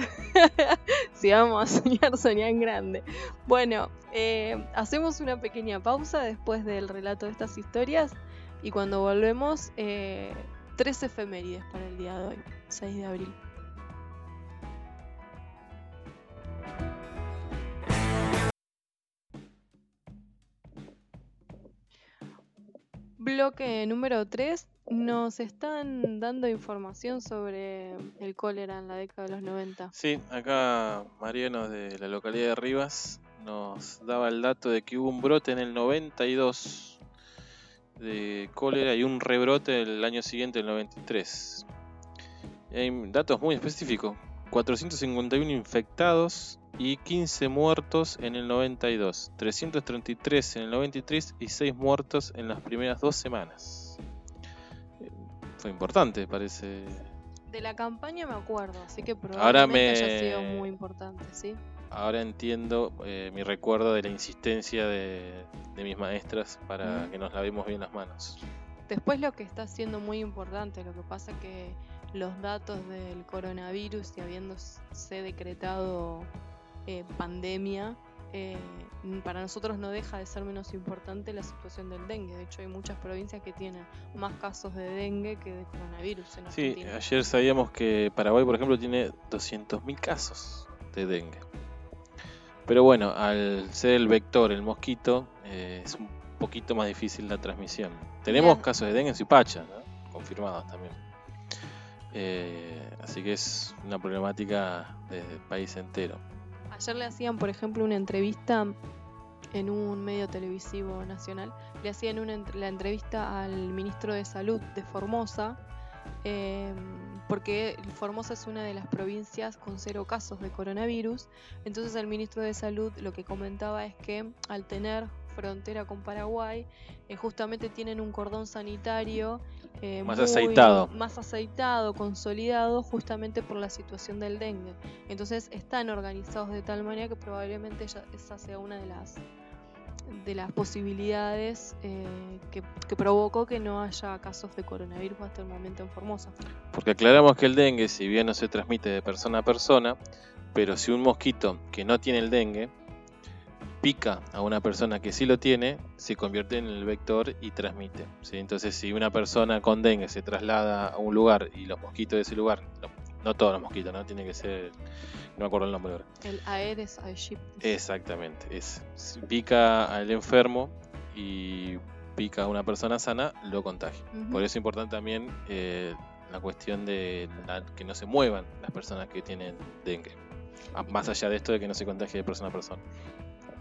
si vamos a soñar, soñar en grande. Bueno, eh, hacemos una pequeña pausa después del relato de estas historias y cuando volvemos, eh, tres efemérides para el día de hoy, 6 de abril. Bloque número 3 nos están dando información sobre el cólera en la década de los 90. Sí, acá Mariano de la localidad de Rivas nos daba el dato de que hubo un brote en el 92 de cólera y un rebrote el año siguiente, el 93. hay datos muy específicos. 451 infectados y 15 muertos en el 92, 333 en el 93 y 6 muertos en las primeras dos semanas fue importante, parece. De la campaña me acuerdo, así que probablemente haya sido muy importante, ¿sí? Ahora entiendo eh, mi recuerdo de la insistencia de, mis maestras para que nos lavemos bien las manos. Después lo que está siendo muy importante, lo que pasa que los datos del coronavirus y habiéndose decretado eh, pandemia, eh, para nosotros no deja de ser menos importante la situación del dengue. De hecho, hay muchas provincias que tienen más casos de dengue que de coronavirus en Sí, ayer sabíamos que Paraguay, por ejemplo, tiene 200.000 casos de dengue. Pero bueno, al ser el vector, el mosquito, eh, es un poquito más difícil la transmisión. Tenemos casos de dengue en Suipacha, confirmados también. Eh, así que es una problemática del país entero. Ayer le hacían, por ejemplo, una entrevista en un medio televisivo nacional. Le hacían una, la entrevista al ministro de Salud de Formosa, em, porque Formosa es una de las provincias con cero casos de coronavirus. Entonces el ministro de Salud lo que comentaba es que al tener frontera con Paraguay, eh, justamente tienen un cordón sanitario eh, más aceitado. Más aceitado, consolidado, justamente por la situación del dengue. Entonces están organizados de tal manera que probablemente esa sea una de las de las posibilidades eh, que, que, provocó que no haya casos de coronavirus hasta el momento en Formosa. Porque aclaramos que el dengue, si bien no se transmite de persona a persona, pero si un mosquito que no tiene el dengue pica a una persona que sí lo tiene, se convierte en el vector y transmite. ¿sí? Entonces, si una persona con dengue se traslada a un lugar y los mosquitos de ese lugar, no, todos los mosquitos, ¿no? Tiene que ser, no me acuerdo el nombre ahora. El Aedes aegypti. Exactamente, es, pica al enfermo y pica a una persona sana, lo contagia. Por eso es importante también eh, la cuestión de que no se muevan las personas que tienen dengue. Más allá de esto de que no se contagie de persona a persona.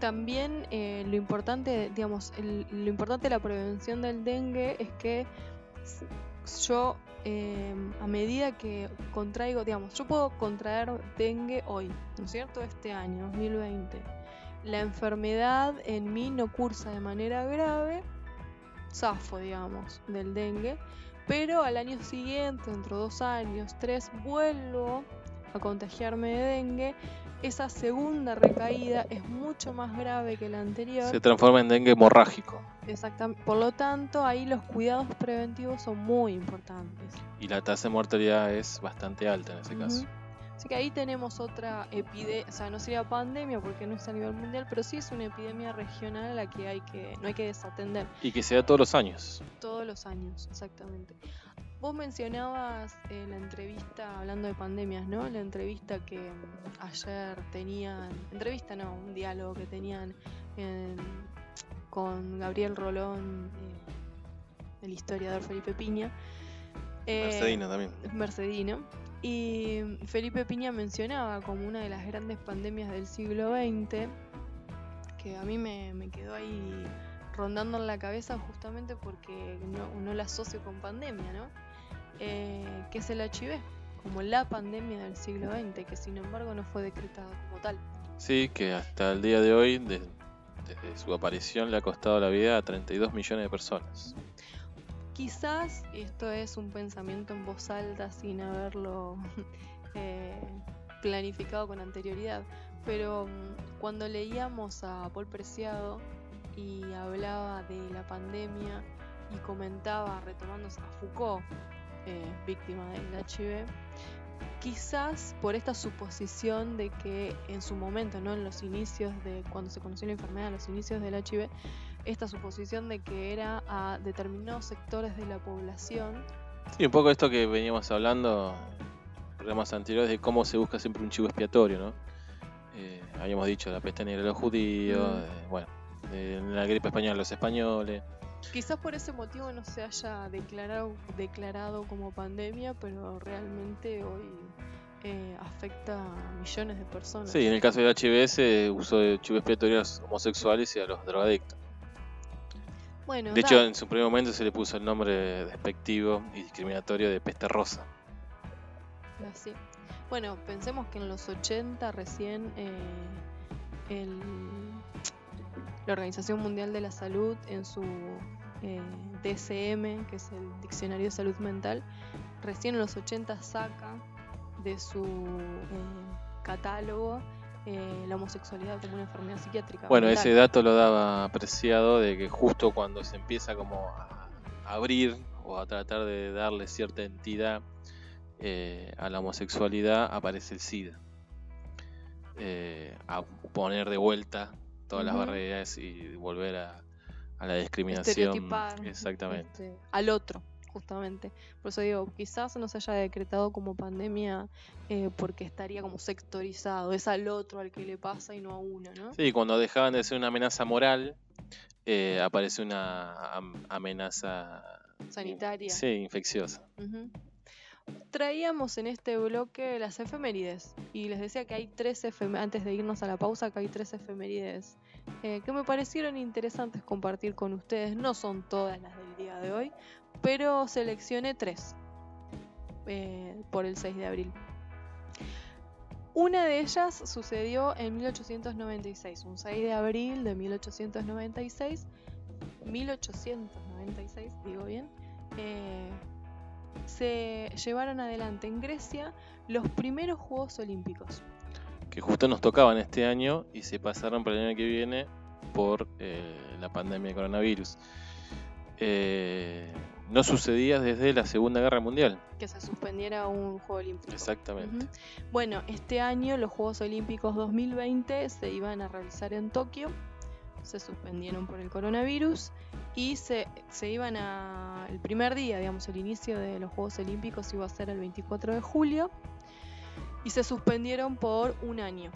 También eh, lo importante, digamos, lo importante de la prevención del dengue es que yo eh, a medida que contraigo, digamos, yo puedo contraer dengue hoy, ¿no es cierto? Este año, 2020. La enfermedad en mí no cursa de manera grave, zafo, digamos, del dengue, pero al año siguiente, dentro de dos años, tres, vuelvo a contagiarme de dengue. Esa segunda recaída es mucho más grave que la anterior. Se transforma en dengue hemorrágico. Exactamente. Por lo tanto, ahí los cuidados preventivos son muy importantes. Y la tasa de mortalidad es bastante alta en ese caso. Ujú. Así que ahí tenemos otra epidemia, o sea, no sería pandemia porque no es a nivel mundial, pero sí es una epidemia regional a la que hay que no hay que desatender Y que se da todos los años. todos los años, exactamente. Vos mencionabas en la entrevista, hablando de pandemias, ¿no? La entrevista que mm, ayer tenían, entrevista no, un diálogo que tenían en- con Gabriel Rolón, eh, el historiador Felipe Piña. Eh, Mercedina también. Mercedino. Y Felipe Piña mencionaba como una de las grandes pandemias del siglo XX, que a mí me, me quedó ahí rondando en la cabeza justamente porque no, no la asocio con pandemia, ¿no? Eh, que es el HIV, como la pandemia del siglo XX, que sin embargo no fue decretada como tal. Sí, que hasta el día de hoy, de- desde su aparición, le ha costado la vida a 32 millones de personas. Quizás esto es un pensamiento en voz alta sin haberlo eh, planificado con anterioridad, pero mm, cuando leíamos a Paul Preciado y hablaba de la pandemia y comentaba, retomando a Foucault, eh, víctima del HIV, quizás por esta suposición de que en su momento, no en los inicios de cuando se conoció la enfermedad, en los inicios del HIV, esta suposición de que era a determinados sectores de la población. Sí, un poco esto que veníamos hablando en programas anteriores de cómo se busca siempre un chivo expiatorio, ¿no? Eh, habíamos dicho la peste negra de los judíos, Mm. eh, bueno, la gripe española los españoles. Quizás por ese motivo no se haya declarado, declarado como pandemia, pero realmente hoy eh, afecta a millones de personas. Sí, en el caso del HIV se usó de a los homosexuales y a los drogadictos. Bueno, De da- hecho, en su primer momento se le puso el nombre despectivo y discriminatorio de peste rosa. Así. Bueno, pensemos que en los 80 recién eh, el- la Organización Mundial de la Salud en su eh, DSM, que es el Diccionario de Salud Mental, recién en los 80 saca de su eh, catálogo eh, la homosexualidad como una enfermedad psiquiátrica. Bueno, mental. ese dato lo daba apreciado de que justo cuando se empieza como a abrir o a tratar de darle cierta entidad eh, a la homosexualidad, aparece el SIDA. A poner de vuelta todas las barreras y volver a, a la discriminación. Exactamente. este, al otro, justamente. Por eso digo, quizás no se haya decretado como pandemia eh, porque estaría como sectorizado, es al otro al que le pasa y no a uno, ¿no? Sí, cuando dejaban de ser una amenaza moral, eh, aparece una am- amenaza Sanitaria. Sí, infecciosa. Ujú. Traíamos en este bloque las efemérides y les decía que hay tres efemérides, antes de irnos a la pausa, que hay tres efemérides eh, que me parecieron interesantes compartir con ustedes. No son todas las del día de hoy, pero seleccioné tres eh, por el 6 de abril. Una de ellas sucedió en 1896, un 6 de abril de 1896, 1896, digo bien, eh, se llevaron adelante en Grecia los primeros Juegos Olímpicos. Que justo nos tocaban este año y se pasaron para el año que viene por eh, la pandemia de coronavirus. Eh, no sucedía desde la Segunda Guerra Mundial. Que se suspendiera un Juego Olímpico. Exactamente. Bueno, este año los Juegos Olímpicos 2020 se iban a realizar en Tokio, se suspendieron por el coronavirus y se, se iban a... El primer día, digamos, el inicio de los Juegos Olímpicos iba a ser el 24 de julio y se suspendieron por un año.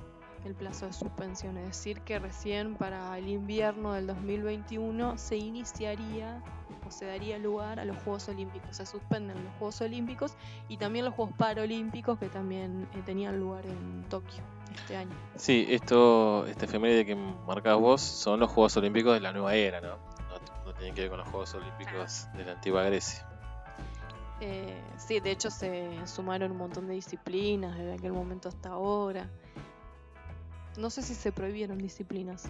el plazo de suspensión, es decir, que recién para el invierno del 2021 se iniciaría o se daría lugar a los Juegos Olímpicos. Se suspenden los Juegos Olímpicos y también los Juegos Paralímpicos que también eh, tenían lugar en Tokio este año. Sí, esto, este efeméride que marcas vos son los Juegos Olímpicos de la nueva era, ¿no? No, no tienen que ver con los Juegos Olímpicos de la antigua Grecia. Eh, sí, de hecho se sumaron un montón de disciplinas desde aquel momento hasta ahora. No sé si se prohibieron disciplinas.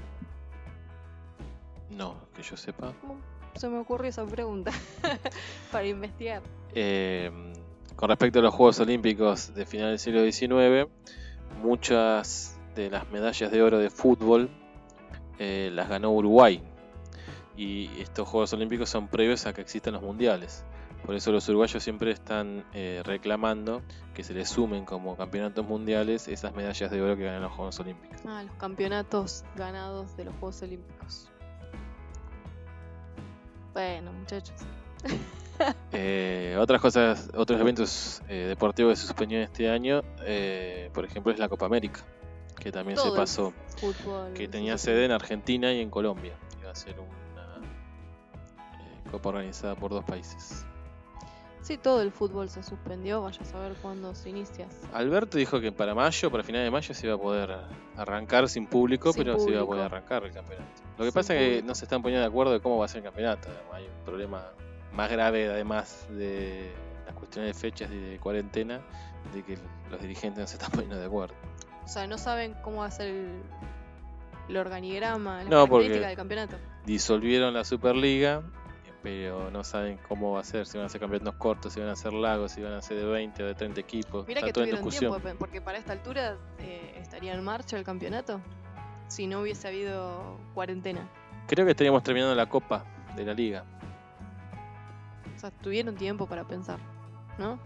No, que yo sepa. ¿Cómo Se me ocurrió esa pregunta para investigar. Eh, con respecto a los Juegos Olímpicos de final del siglo XIX, muchas de las medallas de oro de fútbol eh, las ganó Uruguay. Y estos Juegos Olímpicos son previos a que existan los mundiales. Por eso los uruguayos siempre están eh, reclamando que se les sumen como campeonatos mundiales esas medallas de oro que ganan los Juegos Olímpicos. Ah, los campeonatos ganados de los Juegos Olímpicos. Bueno, muchachos. Eh, otras cosas, otros eventos eh, deportivos que se suspendieron este año, eh, por ejemplo, es la Copa América, que también Todo se pasó, Fútbol. que tenía sede en Argentina y en Colombia. Iba a ser una eh, copa organizada por dos países. Sí, todo el fútbol se suspendió. Vaya a saber cuándo se inicia. Alberto dijo que para mayo, para finales de mayo, se iba a poder arrancar sin público, Sin pero se iba a público. poder arrancar el campeonato. Lo que Sin pasa es que público. no se están poniendo de acuerdo de cómo va a ser el campeonato. Hay un problema más grave, además de las cuestiones de fechas y de cuarentena, de que los dirigentes no se están poniendo de acuerdo. O sea, no saben cómo va a ser el, el organigrama, la No, característica del campeonato. Disolvieron la Superliga, pero no saben cómo va a ser, si van a ser campeonatos cortos, si van a ser lagos, si van a ser de 20 o de 30 equipos. Mira que tuvieron tiempo, porque para esta altura eh, estaría en marcha el campeonato si no hubiese habido cuarentena. Creo que estaríamos terminando la copa de la liga. Sea, tuvieron tiempo para pensar, ¿no?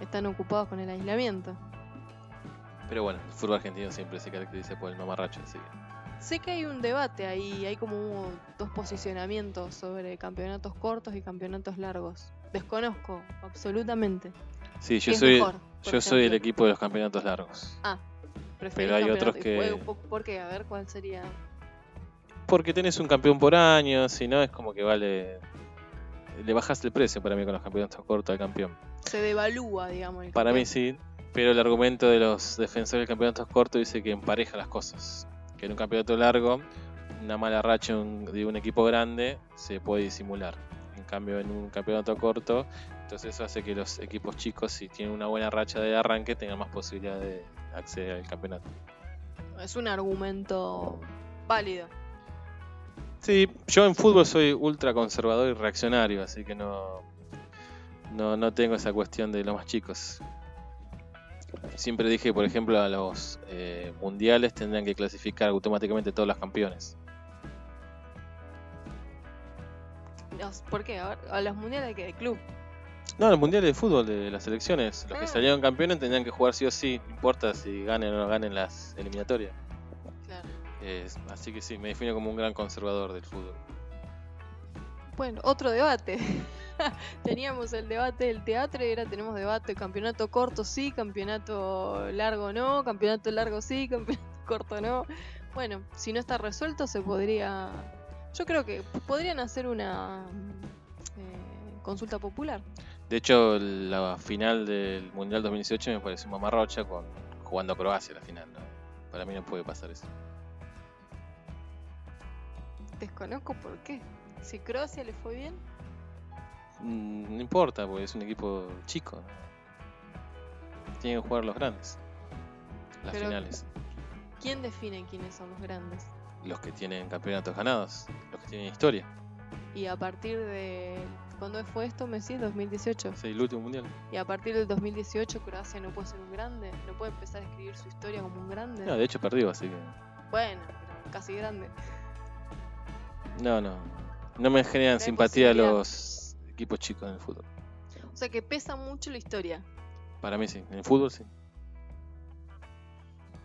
Están ocupados con el aislamiento. Pero bueno, el fútbol argentino siempre se caracteriza por el mamarracho, así que. Sé que hay un debate ahí, hay como dos posicionamientos sobre campeonatos cortos y campeonatos largos. Desconozco, absolutamente. Sí, yo ¿Qué es soy, mejor, yo soy el equipo de los campeonatos largos. ¿Preferís pero hay otros que- fue- ¿Por, por qué? A ver, ¿cuál sería? Porque tenés un campeón por año, si no es como que vale. Le bajas el precio para mí con los campeonatos cortos al campeón. Se devalúa, digamos. el Para mí sí, pero el argumento de los defensores de campeonatos cortos dice que empareja las cosas. Que en un campeonato largo, una mala racha de un equipo grande se puede disimular. En cambio, en un campeonato corto, entonces eso hace que los equipos chicos, si tienen una buena racha de arranque, tengan más posibilidad de acceder al campeonato. Es un argumento válido. Sí, yo en fútbol soy ultra conservador y reaccionario, así que no, no, no tengo esa cuestión de los más chicos. Siempre dije, por ejemplo, a los eh, mundiales tendrían que clasificar automáticamente todos los campeones. Los- ¿Por qué? A, los mundiales que de club. No, los mundiales de fútbol de las selecciones, los que Ah. salieron campeones tendrían que jugar sí o sí, no importa si ganen o no ganen las eliminatorias. Eh, así que sí, me defino como un gran conservador del fútbol. Bueno, otro debate. Teníamos el debate del teatro y ahora tenemos debate campeonato corto sí, campeonato largo no, campeonato largo sí, campeonato corto no. Bueno, si no está resuelto se podría... Yo creo que podrían hacer una eh, consulta popular. De hecho, la final del Mundial 2018 me pareció una mamarrocha con jugando a Croacia la final. ¿no? Para mí no puede pasar eso. Desconozco por qué. Si Croacia le fue bien, Mm, No importa, porque es un equipo chico. Tienen que jugar los grandes. Las Pero- finales. ¿quién define quiénes son los grandes? Los que tienen campeonatos ganados. Los que tienen historia. Y a partir de... ¿Cuándo fue esto? ¿Me decís? 2018. Es el último mundial. Y a partir del 2018 Croacia no puede ser un grande, no puede empezar a escribir su historia como un grande. No, de hecho perdió, así que. Bueno, pero casi grande. No, no. No me generan simpatía los equipos chicos en el fútbol. O sea que pesa mucho la historia. Para mí sí. En el fútbol sí.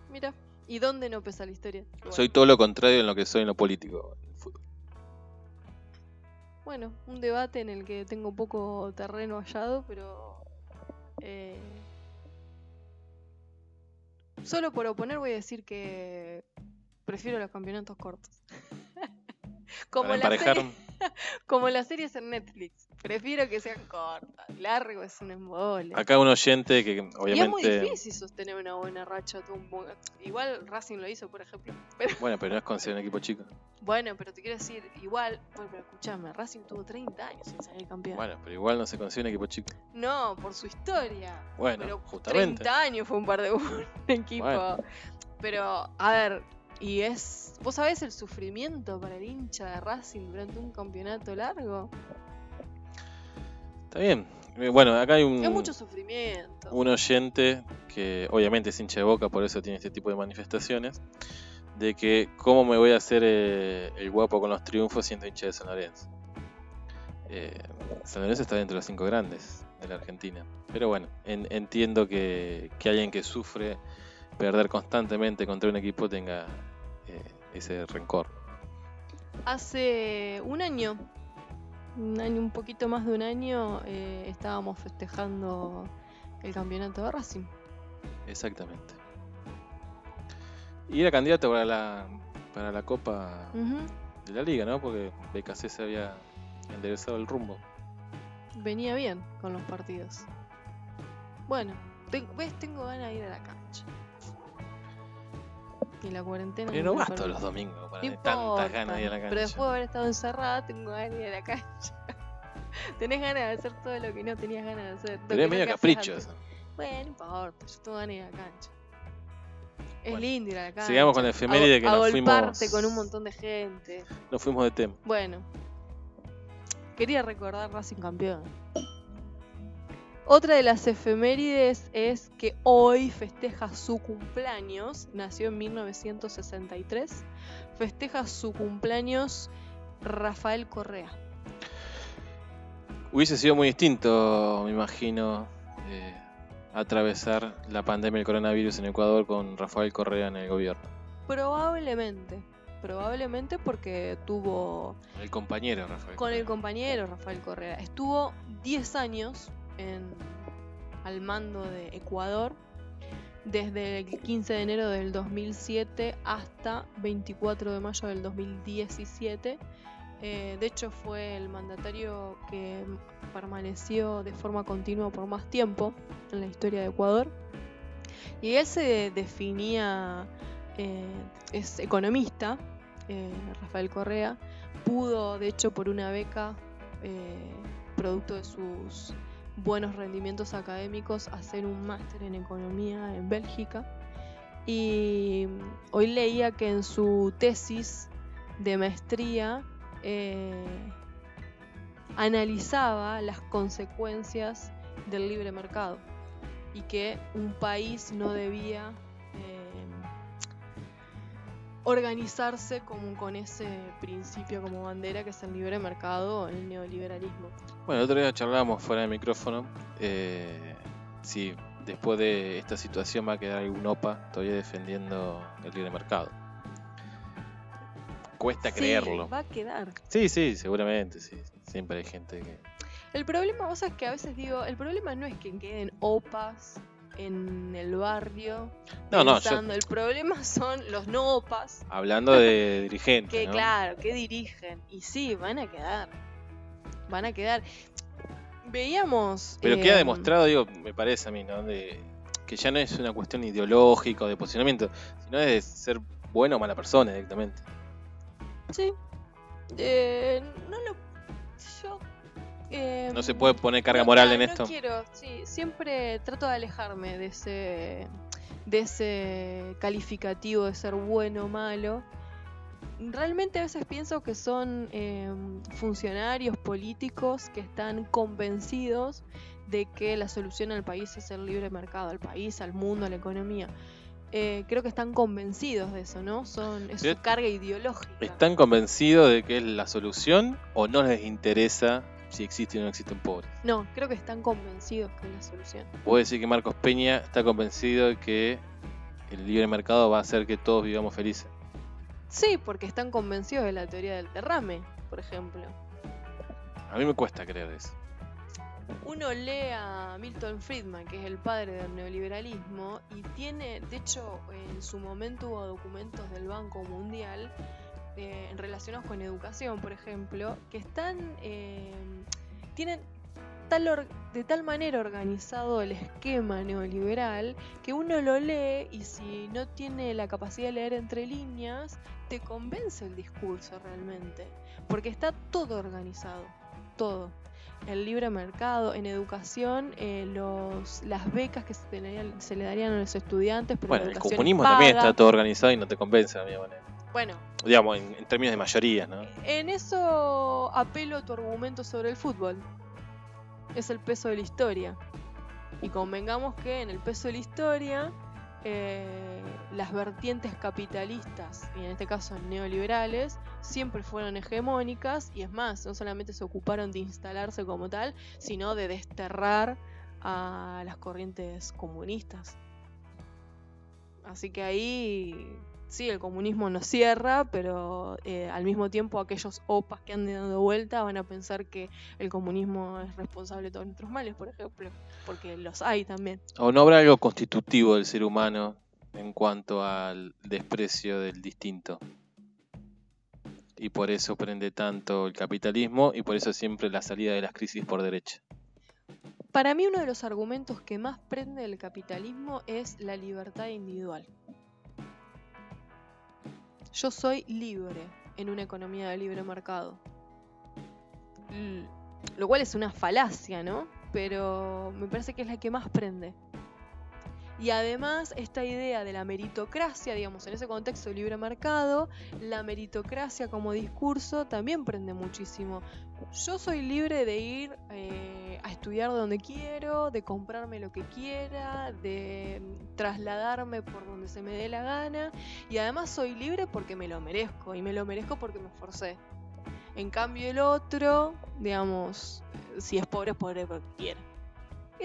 Mira, ¿y dónde no pesa la historia? Soy todo lo contrario en lo que soy en lo político. En el fútbol. Bueno, un debate en el que tengo poco terreno hallado, pero... eh, Solo por oponer voy a decir que prefiero los campeonatos cortos. como, la serie- como las series en Netflix. Prefiero que sean cortas. Largo es un embole. Acá un oyente que Y es muy obviamente. difícil sostener una buena racha. un Igual Racing lo hizo, por ejemplo. Pero, Bueno, pero no es considerado un equipo chico. bueno, pero te quiero decir, igual, bueno, pero escúchame, Racing tuvo 30 años sin salir campeón. Bueno, pero igual no se considera un equipo chico. No, por su historia. Bueno, pero justamente. 30 años fue un par de un equipo. Bueno. Pero, a ver, y es. ¿Vos sabés el sufrimiento para el hincha de Racing durante un campeonato largo? Está bien. Eh, Bueno, acá hay un, Es mucho sufrimiento. un oyente que obviamente es hincha de boca, por eso tiene este tipo de manifestaciones. De que, ¿cómo me voy a hacer eh, el guapo con los triunfos siendo hincha de San Lorenzo? Eh, San Lorenzo está dentro de los cinco grandes de la Argentina. Pero bueno, en- entiendo que, que alguien que sufre perder constantemente contra un equipo tenga eh, ese rencor. Hace un año, un año, un poquito más de un año, eh, estábamos festejando el campeonato de Racing. Exactamente. Y era candidato para la, para la Copa de la Liga, ¿no? Porque BKC se había enderezado el rumbo. Venía bien con los partidos. Bueno, te- ves, tengo ganas de ir a la cancha. La cuarentena. Pero no vas todos los domingos para No tener tantas ganas de ir a la cancha. Pero después de haber estado encerrada, tengo ganas de ir a la cancha. Tenés ganas de hacer todo lo que no tenías ganas de hacer. Pero que es medio que capricho eso. Bueno, no importa, yo tengo ganas de ir a la cancha. Es Bueno, lindo ir a la cancha. sigamos con la efeméride que a, nos agolparte fuimos- con un montón de gente. Nos fuimos de tema. Bueno, quería recordar Racing campeón. Otra de las efemérides es que hoy festeja su cumpleaños, nació en 1963, festeja su cumpleaños Rafael Correa. Hubiese sido muy distinto, me imagino, eh, atravesar la pandemia del coronavirus en Ecuador con Rafael Correa en el gobierno. Probablemente, probablemente porque tuvo El compañero Rafael. con el compañero Rafael Correa. Estuvo 10 años al mando de Ecuador, desde el 15 de enero del 2007 hasta 24 de mayo del 2017. Eh, de hecho, fue el mandatario que permaneció de forma continua por más tiempo en la historia de Ecuador. Y él se definía, eh, es economista, eh, Rafael Correa, pudo, de hecho, por una beca, producto de sus buenos rendimientos académicos, hacer un máster en economía en Bélgica. Y hoy leía que en su tesis de maestría eh, analizaba las consecuencias del libre mercado y que un país no debía organizarse como con ese principio como bandera que es el libre mercado o el neoliberalismo. Bueno, el otro día charlábamos fuera del micrófono eh, si después de esta situación va a quedar algún OPA todavía defendiendo el libre mercado. Cuesta Sí, creerlo. va a quedar. Sí, sí, seguramente, sí. Siempre hay gente que... El problema, vos sabés que a veces digo, el problema no es que queden opas en el barrio. No, no, yo El problema son los no opas hablando de dirigentes, que, ¿no? claro, que dirigen. Y sí, van a quedar. Van a quedar. Veíamos. Pero queda em, demostrado, digo, me parece a mí, ¿no? De, que ya no es una cuestión ideológica o de posicionamiento, sino de ser buena o mala persona directamente. Sí. Eh, no. Em, No se puede poner carga no, moral en no esto. quiero, sí, siempre trato de alejarme de ese, de ese calificativo de ser bueno o malo. Realmente a veces pienso que son eh, funcionarios políticos que están convencidos de que la solución al país es el libre mercado, al país, al mundo, a la economía. Eh, creo que están convencidos de eso, ¿no? Son, es su carga ideológica. ¿Están convencidos de que es la solución o no les interesa si existe o no existen pobres? No, creo que están convencidos que es la solución. Puedo decir que Marcos Peña está convencido de que el libre mercado va a hacer que todos vivamos felices. Sí, porque están convencidos de la teoría del derrame, por ejemplo. A mí me cuesta creer eso. uno lee a Milton Friedman, que es el padre del neoliberalismo, y tiene, de hecho, en su momento hubo documentos del Banco Mundial eh, relacionados con educación, por ejemplo, que están, eh, tienen tal de tal manera organizado el esquema neoliberal que uno lo lee y si no tiene la capacidad de leer entre líneas, te convence el discurso realmente, porque está todo organizado, todo el libre mercado, en educación, eh, los, las becas que se, le darían a los estudiantes. Pero bueno, el comunismo también está todo organizado y no te convence a mi manera. Bueno. Digamos, en, en, términos de mayoría, ¿no? En eso apelo a tu argumento sobre el fútbol. Es el peso de la historia. Y convengamos que en el peso de la historia eh, las vertientes capitalistas, y en este caso neoliberales, siempre fueron hegemónicas y es más, no solamente se ocuparon de instalarse como tal, sino de desterrar a las corrientes comunistas. Así que ahí sí, el comunismo nos cierra, pero eh, al mismo tiempo aquellos opas que han dado vuelta van a pensar que el comunismo es responsable de todos nuestros males, por ejemplo, porque los hay también. ¿O no habrá algo constitutivo del ser humano en cuanto al desprecio del distinto? Y por eso prende tanto el capitalismo y por eso siempre la salida de las crisis por derecha. Para mí uno de los argumentos que más prende el capitalismo es la libertad individual. Yo soy libre en una economía de libre mercado. Lo cual es una falacia, ¿no? Pero me parece que es la que más prende. Y además, esta idea de la meritocracia, digamos, en ese contexto de libre mercado, la meritocracia como discurso también prende muchísimo. Yo soy libre de ir eh, estudiar donde quiero, de comprarme lo que quiera, de trasladarme por donde se me dé la gana. Y además soy libre porque me lo merezco. Y me lo merezco porque me esforcé. En cambio el otro, digamos, si es pobre es pobre porque quiere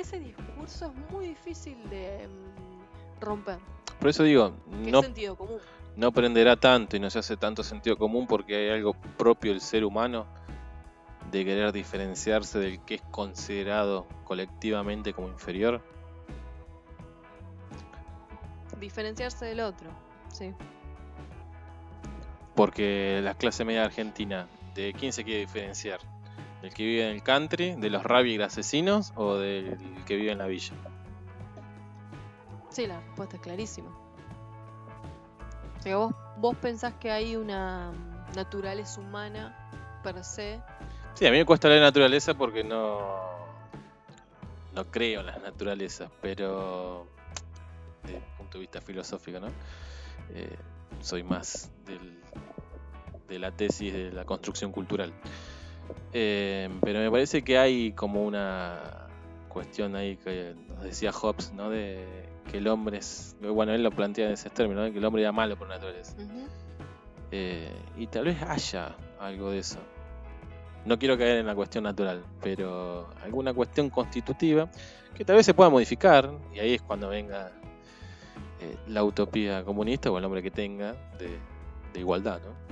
ese discurso es muy difícil de mm, romper. Por eso digo, no, sentido común? no prenderá tanto y no se hace tanto sentido común porque hay algo propio del ser humano de querer diferenciarse del que es considerado colectivamente como inferior. Diferenciarse del otro, sí. Porque la clase media argentina, ¿de quién se quiere diferenciar? ¿El que vive en el country, de los rabi asesinos o del que vive en la villa? Sí, la respuesta es clarísima. O vos, vos pensás que hay una naturaleza humana per se. Sí, a mí me cuesta la naturaleza porque no, no creo en las naturalezas, pero desde el punto de vista filosófico, ¿no? Eh, soy más del, de la tesis de la construcción cultural. Eh, pero me parece que hay como una cuestión ahí que nos decía Hobbes, ¿no? De que el hombre es, bueno, él lo plantea en ese término, que el hombre era malo por naturaleza. Eh, y tal vez haya algo de eso. No quiero caer en la cuestión natural, pero alguna cuestión constitutiva que tal vez se pueda modificar, y ahí es cuando venga eh, la utopía comunista o el hombre que tenga de, de igualdad, ¿no?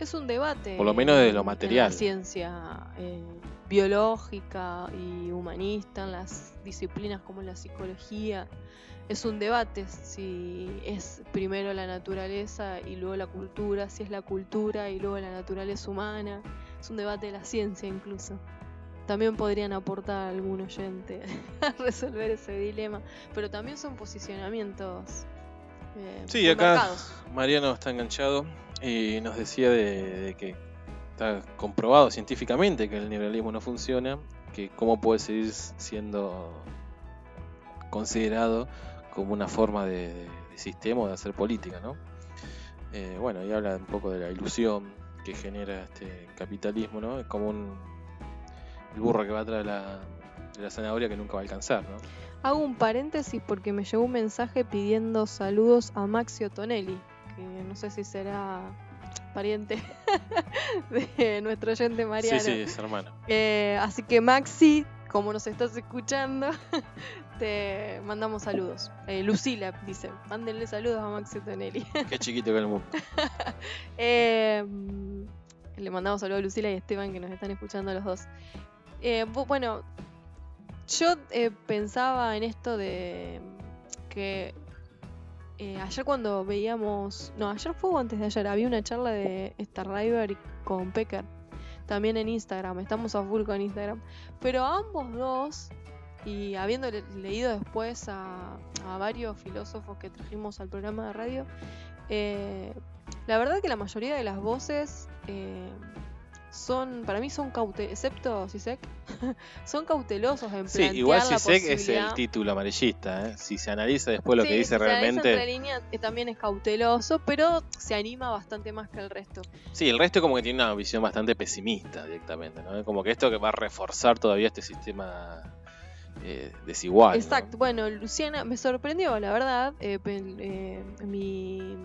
Es un debate. Por lo menos de lo material. la ciencia eh, biológica y humanista, en las disciplinas como la psicología. Es un debate si es primero la naturaleza y luego la cultura, si es la cultura y luego la naturaleza humana. Es un debate de la ciencia incluso. También podrían aportar algún oyente a resolver ese dilema, pero también son posicionamientos. Eh, sí, acá Mariano está enganchado y nos decía de, que está comprobado científicamente que el neoliberalismo no funciona, que cómo puede seguir siendo considerado como una forma de, sistema o de hacer política, ¿no? Eh, bueno, y habla un poco de la ilusión que genera este capitalismo, ¿no? Es como un el burro que va atrás de la, de la zanahoria que nunca va a alcanzar, ¿no? Hago un paréntesis porque me llegó un mensaje pidiendo saludos a Maxio Tonelli, no sé si será pariente de nuestro oyente Mariano. Sí, sí, es hermano. Eh, así que Maxi, como nos estás escuchando, mandamos saludos. Eh, Lucila dice, mándenle saludos a Maxi Tonelli. Qué chiquito que el mundo. Eh, le mandamos saludos a Lucila y a Esteban que nos están escuchando los dos. bueno, Yo eh, pensaba en esto de que eh, ayer cuando veíamos, no, ayer fue o antes de ayer, había una charla de Star River con Pecker, también en Instagram, estamos a full con Instagram, pero ambos dos, y habiendo le- leído después a, a varios filósofos que trajimos al programa de radio, eh, la verdad que la mayoría de las voces eh, son, para mí son cautelosas, excepto Sisek, son cautelosos en Sí, plantear igual la Sisek es el título amarillista. ¿eh? Si se analiza después lo Sí, que dice si se analiza realmente. entre líneas, también es cauteloso, pero se anima bastante más que el resto. Sí, el resto como que tiene una visión bastante pesimista directamente, ¿no? Como que esto que va a reforzar todavía este sistema eh, desigual. Exacto. Bueno, Luciana me sorprendió, la verdad. eh, eh, mi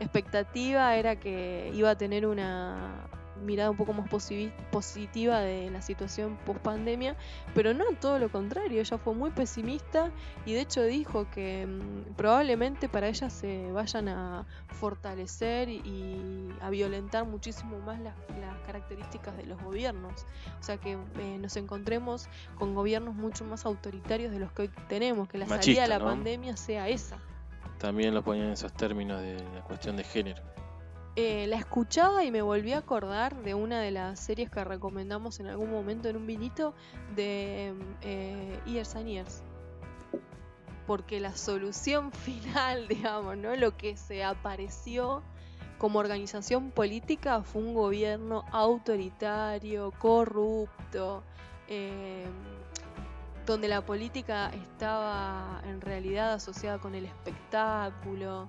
expectativa era que iba a tener una mirada un poco más positiva de la situación post pandemia, pero no, todo lo contrario, ella fue muy pesimista y de hecho dijo que mm, probablemente para ella se vayan a fortalecer y a violentar muchísimo más las, las características de los gobiernos, o sea que eh, nos encontremos con gobiernos mucho más autoritarios de los que hoy tenemos, que la salida de la ¿no? pandemia sea esa. También lo ponían en esos términos de la cuestión de género. Eh, la escuchaba y me volví a acordar de una de las series que recomendamos en algún momento en un vinito de eh, Years and Years. Porque la solución final, digamos, ¿no? Lo que se apareció como organización política fue un gobierno autoritario, corrupto, eh, donde la política estaba en realidad asociada con el espectáculo.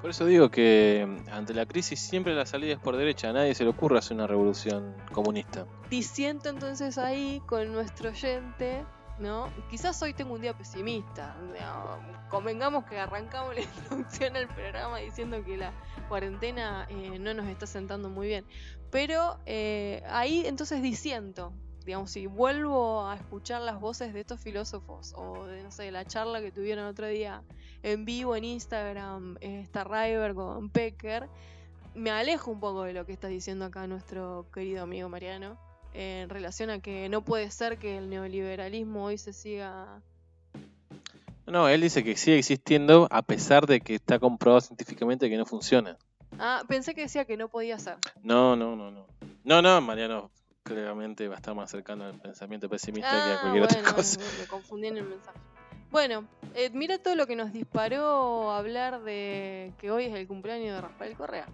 Por eso digo que mm, ante la crisis siempre la salida es por derecha. A nadie se le ocurre hacer una revolución comunista. diciendo entonces ahí con nuestro oyente, ¿no? Quizás hoy tengo un día pesimista. ¿no? Convengamos que arrancamos la introducción al programa diciendo que la cuarentena eh, no nos está sentando muy bien. Pero eh, ahí entonces diciendo, digamos, si vuelvo a escuchar las voces de estos filósofos o de, no sé, la charla que tuvieron otro día en vivo en Instagram, Star River con Pecker, me alejo un poco de lo que está diciendo acá nuestro querido amigo Mariano en relación a que no puede ser que el neoliberalismo hoy se siga... No, él dice que sigue existiendo a pesar de que está comprobado científicamente que no funciona. Ah, pensé que decía que no podía ser. No, no, no, no. No, no, Mariano claramente va a estar más cercano al pensamiento pesimista que a Ah, cualquier bueno, otra cosa. me confundí en el mensaje. Bueno, eh, mira todo lo que nos disparó hablar de que hoy es el cumpleaños de Rafael Correa.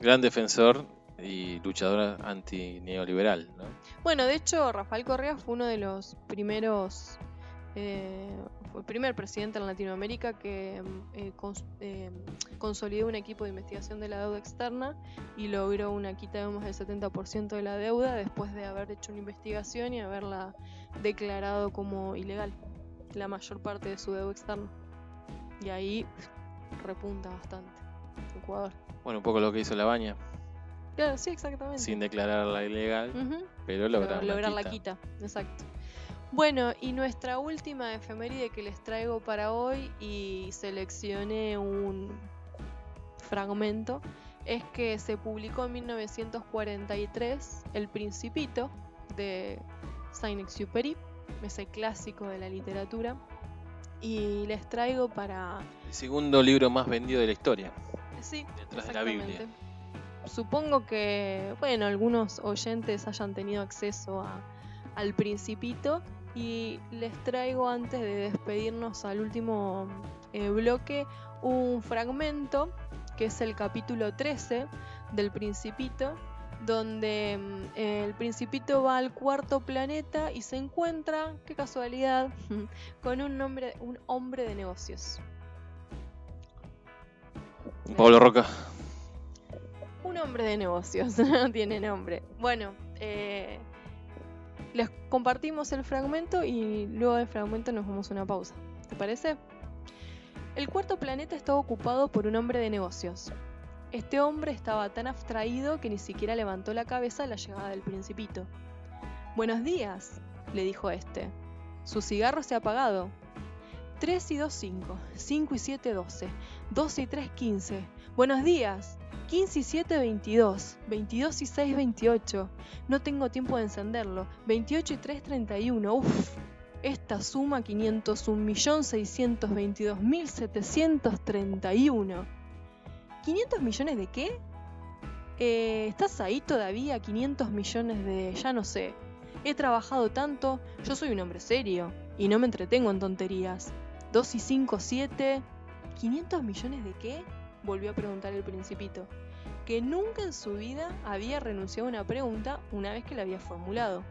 Gran defensor y luchador anti-neoliberal, ¿no? Bueno, de hecho, Rafael Correa fue uno de los primeros, eh, fue el primer presidente en Latinoamérica que mm, eh, cons- eh, consolidó un equipo de investigación de la deuda externa y logró una quita de más del 70% de la deuda después de haber hecho una investigación y haberla declarado como ilegal, la mayor parte de su deuda externa. Y ahí repunta bastante Ecuador. Bueno, un poco lo que hizo la baña, Claro, sí, exactamente. sin declararla ilegal, pero lograr, Lograr, la la quita. quita, exacto. Bueno, y nuestra última efeméride que les traigo para hoy y seleccioné un fragmento es que se publicó en 1943 El Principito de Saint-Exupéry, ese clásico de la literatura, y les traigo para El segundo libro más vendido de la historia, Sí, detrás de la Biblia. Supongo que, bueno, algunos oyentes hayan tenido acceso a- al Principito y les traigo antes de despedirnos al último eh, bloque un fragmento que es el capítulo 13 del Principito donde mm, el Principito va al cuarto planeta y se encuentra, qué casualidad, con un, hombre, un hombre de negocios. Pablo Roca. Un hombre de negocios, no tiene nombre. Bueno, eh, les compartimos el fragmento y luego del fragmento nos vamos a una pausa. ¿Te parece? El cuarto planeta estaba ocupado por un hombre de negocios. Este hombre estaba tan abstraído que ni siquiera levantó la cabeza a la llegada del principito. Buenos días, le dijo este. Su cigarro se ha apagado. 3 y 2, 5. 5 y 7, 12. 12 y 3, 15. Buenos días. 15 y 7, 22. 22 y 6, 28. No tengo tiempo de encenderlo. 28 y 3, 31. Uf. Esta suma 501.622.731. ¿500 millones de qué? Eh, ¿Estás ahí todavía? 500 millones de... ya no sé. He trabajado tanto, yo soy un hombre serio y no me entretengo en tonterías. 2 y 5, 7. ¿500 millones de qué? Volvió a preguntar el principito, que nunca en su vida había renunciado a una pregunta una vez que la había formulado.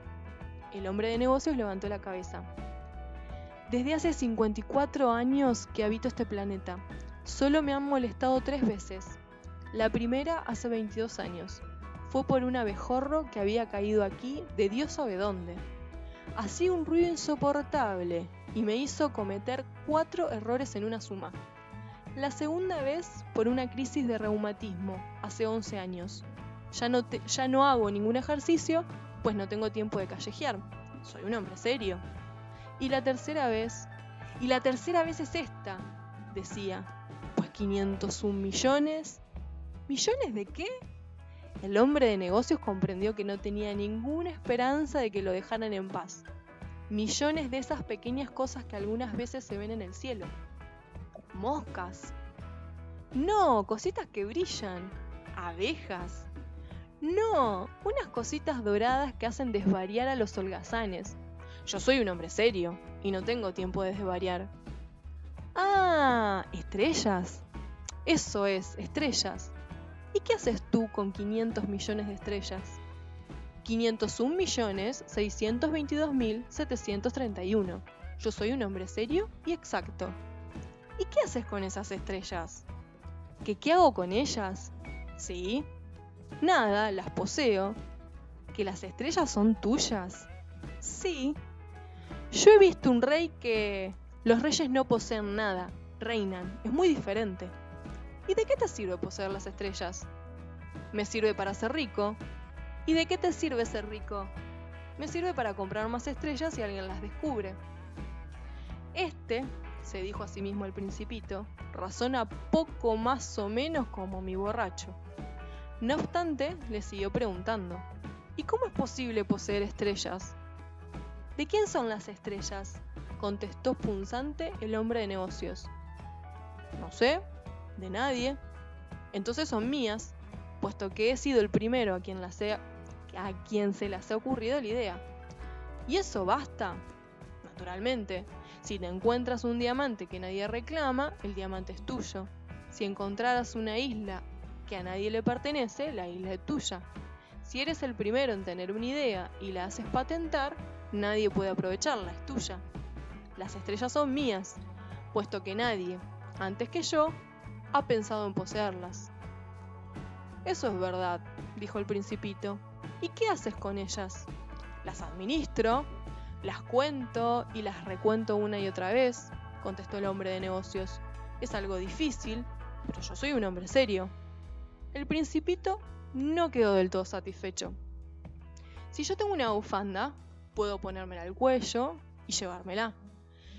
El hombre de negocios levantó la cabeza. Desde hace 54 años que habito este planeta. Solo me han molestado tres veces. La primera hace 22 años. Fue por un abejorro que había caído aquí de Dios sabe dónde. Hacía un ruido insoportable y me hizo cometer cuatro errores en una suma. La segunda vez por una crisis de reumatismo, hace 11 años. Ya no, ya no hago ningún ejercicio, pues no tengo tiempo de callejear. Soy un hombre serio. Y la tercera vez, y la tercera vez es esta, decía. Pues 501 millones. ¿Millones de qué? El hombre de negocios comprendió que no tenía ninguna esperanza de que lo dejaran en paz. Millones de esas pequeñas cosas que algunas veces se ven en el cielo. Moscas. No, cositas que brillan. Abejas. No, unas cositas doradas que hacen desvariar a los holgazanes. Yo soy un hombre serio y no tengo tiempo de desvariar. Ah, estrellas. Eso es, estrellas. ¿Y qué haces tú con 500 millones de estrellas? 501 millones 622 mil 731. Yo soy un hombre serio y exacto. ¿Y qué haces con esas estrellas? ¿Qué hago con ellas? Sí. Nada, las poseo. ¿Que las estrellas son tuyas? Sí. Yo he visto un rey que... Los reyes no poseen nada, reinan. Es muy diferente. ¿Y de qué te sirve poseer las estrellas? Me sirve para ser rico. ¿Y de qué te sirve ser rico? Me sirve para comprar más estrellas si alguien las descubre. Este, se dijo a sí mismo el principito, razona poco más o menos como mi borracho. No obstante, le siguió preguntando, ¿y cómo es posible poseer estrellas? ¿De quién son las estrellas? contestó punzante el hombre de negocios. No sé, de nadie. Entonces son mías, puesto que he sido el primero a quien, a quien se las ha ocurrido la idea. ¿Y eso basta? Naturalmente, si te encuentras un diamante que nadie reclama, el diamante es tuyo. Si encontraras una isla que a nadie le pertenece, la isla es tuya. Si eres el primero en tener una idea y la haces patentar, nadie puede aprovecharla, es tuya. Las estrellas son mías, puesto que nadie, antes que yo, ha pensado en poseerlas. Eso es verdad, dijo el principito. ¿Y qué haces con ellas? Las administro, las cuento y las recuento una y otra vez, contestó el hombre de negocios. Es algo difícil, pero yo soy un hombre serio. El principito no quedó del todo satisfecho. Si yo tengo una bufanda, puedo ponérmela al cuello y llevármela.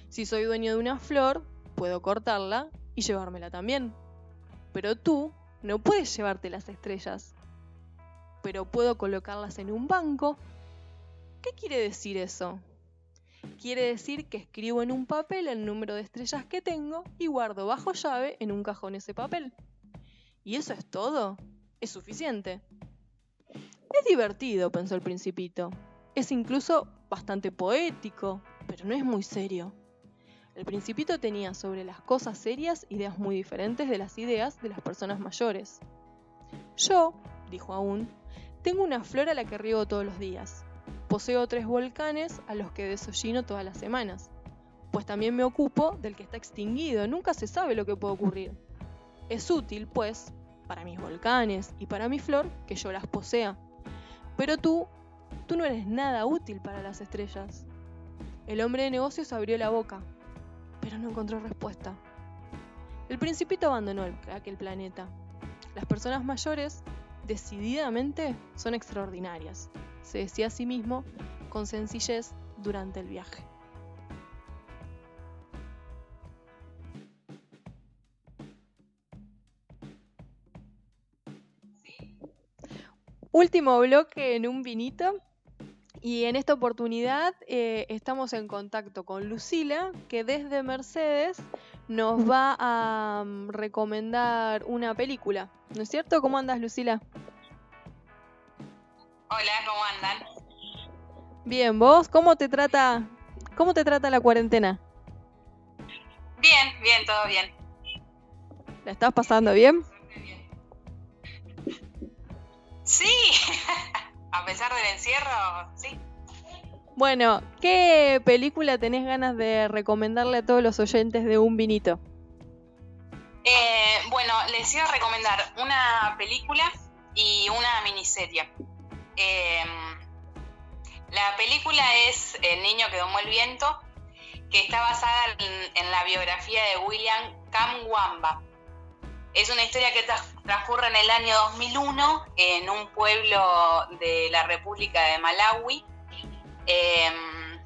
Si soy dueño de una flor, puedo cortarla y llevármela también. Pero tú no puedes llevarte las estrellas. Pero puedo colocarlas en un banco. ¿Qué quiere decir eso? Quiere decir que escribo en un papel el número de estrellas que tengo y guardo bajo llave en un cajón ese papel. ¿Y eso es todo? ¿Es suficiente? Es divertido, pensó el principito. Es incluso bastante poético, pero no es muy serio. El principito tenía sobre las cosas serias ideas muy diferentes de las ideas de las personas mayores. Yo, dijo aún, tengo una flor a la que riego todos los días. Poseo tres volcanes a los que desollino todas las semanas. Pues también me ocupo del que está extinguido, nunca se sabe lo que puede ocurrir. Es útil, pues, para mis volcanes y para mi flor que yo las posea. Pero tú, tú no eres nada útil para las estrellas. El hombre de negocios abrió la boca, pero no encontró respuesta. El principito abandonó aquel planeta. Las personas mayores, decididamente, son extraordinarias, se decía a sí mismo con sencillez durante el viaje. Último bloque en un vinito. Y en esta oportunidad eh, estamos en contacto con Lucila, que desde Mercedes nos va a mm, recomendar una película. ¿No es cierto? ¿Cómo andas, Lucila? Hola, ¿cómo andan? Bien, ¿vos? ¿Cómo te trata, cómo te trata la cuarentena? Bien, bien, todo bien. ¿La estás pasando bien? Sí, a pesar del encierro, sí. Bueno, ¿qué película tenés ganas de recomendarle a todos los oyentes de Un Vinito? Eh, bueno, les iba a recomendar una película y una miniserie. Em, la película es El niño que domó el viento, que está basada en, la biografía de William Kamwamba. Es una historia que transcurre en el año 2001 en un pueblo de la República de Malawi. Em,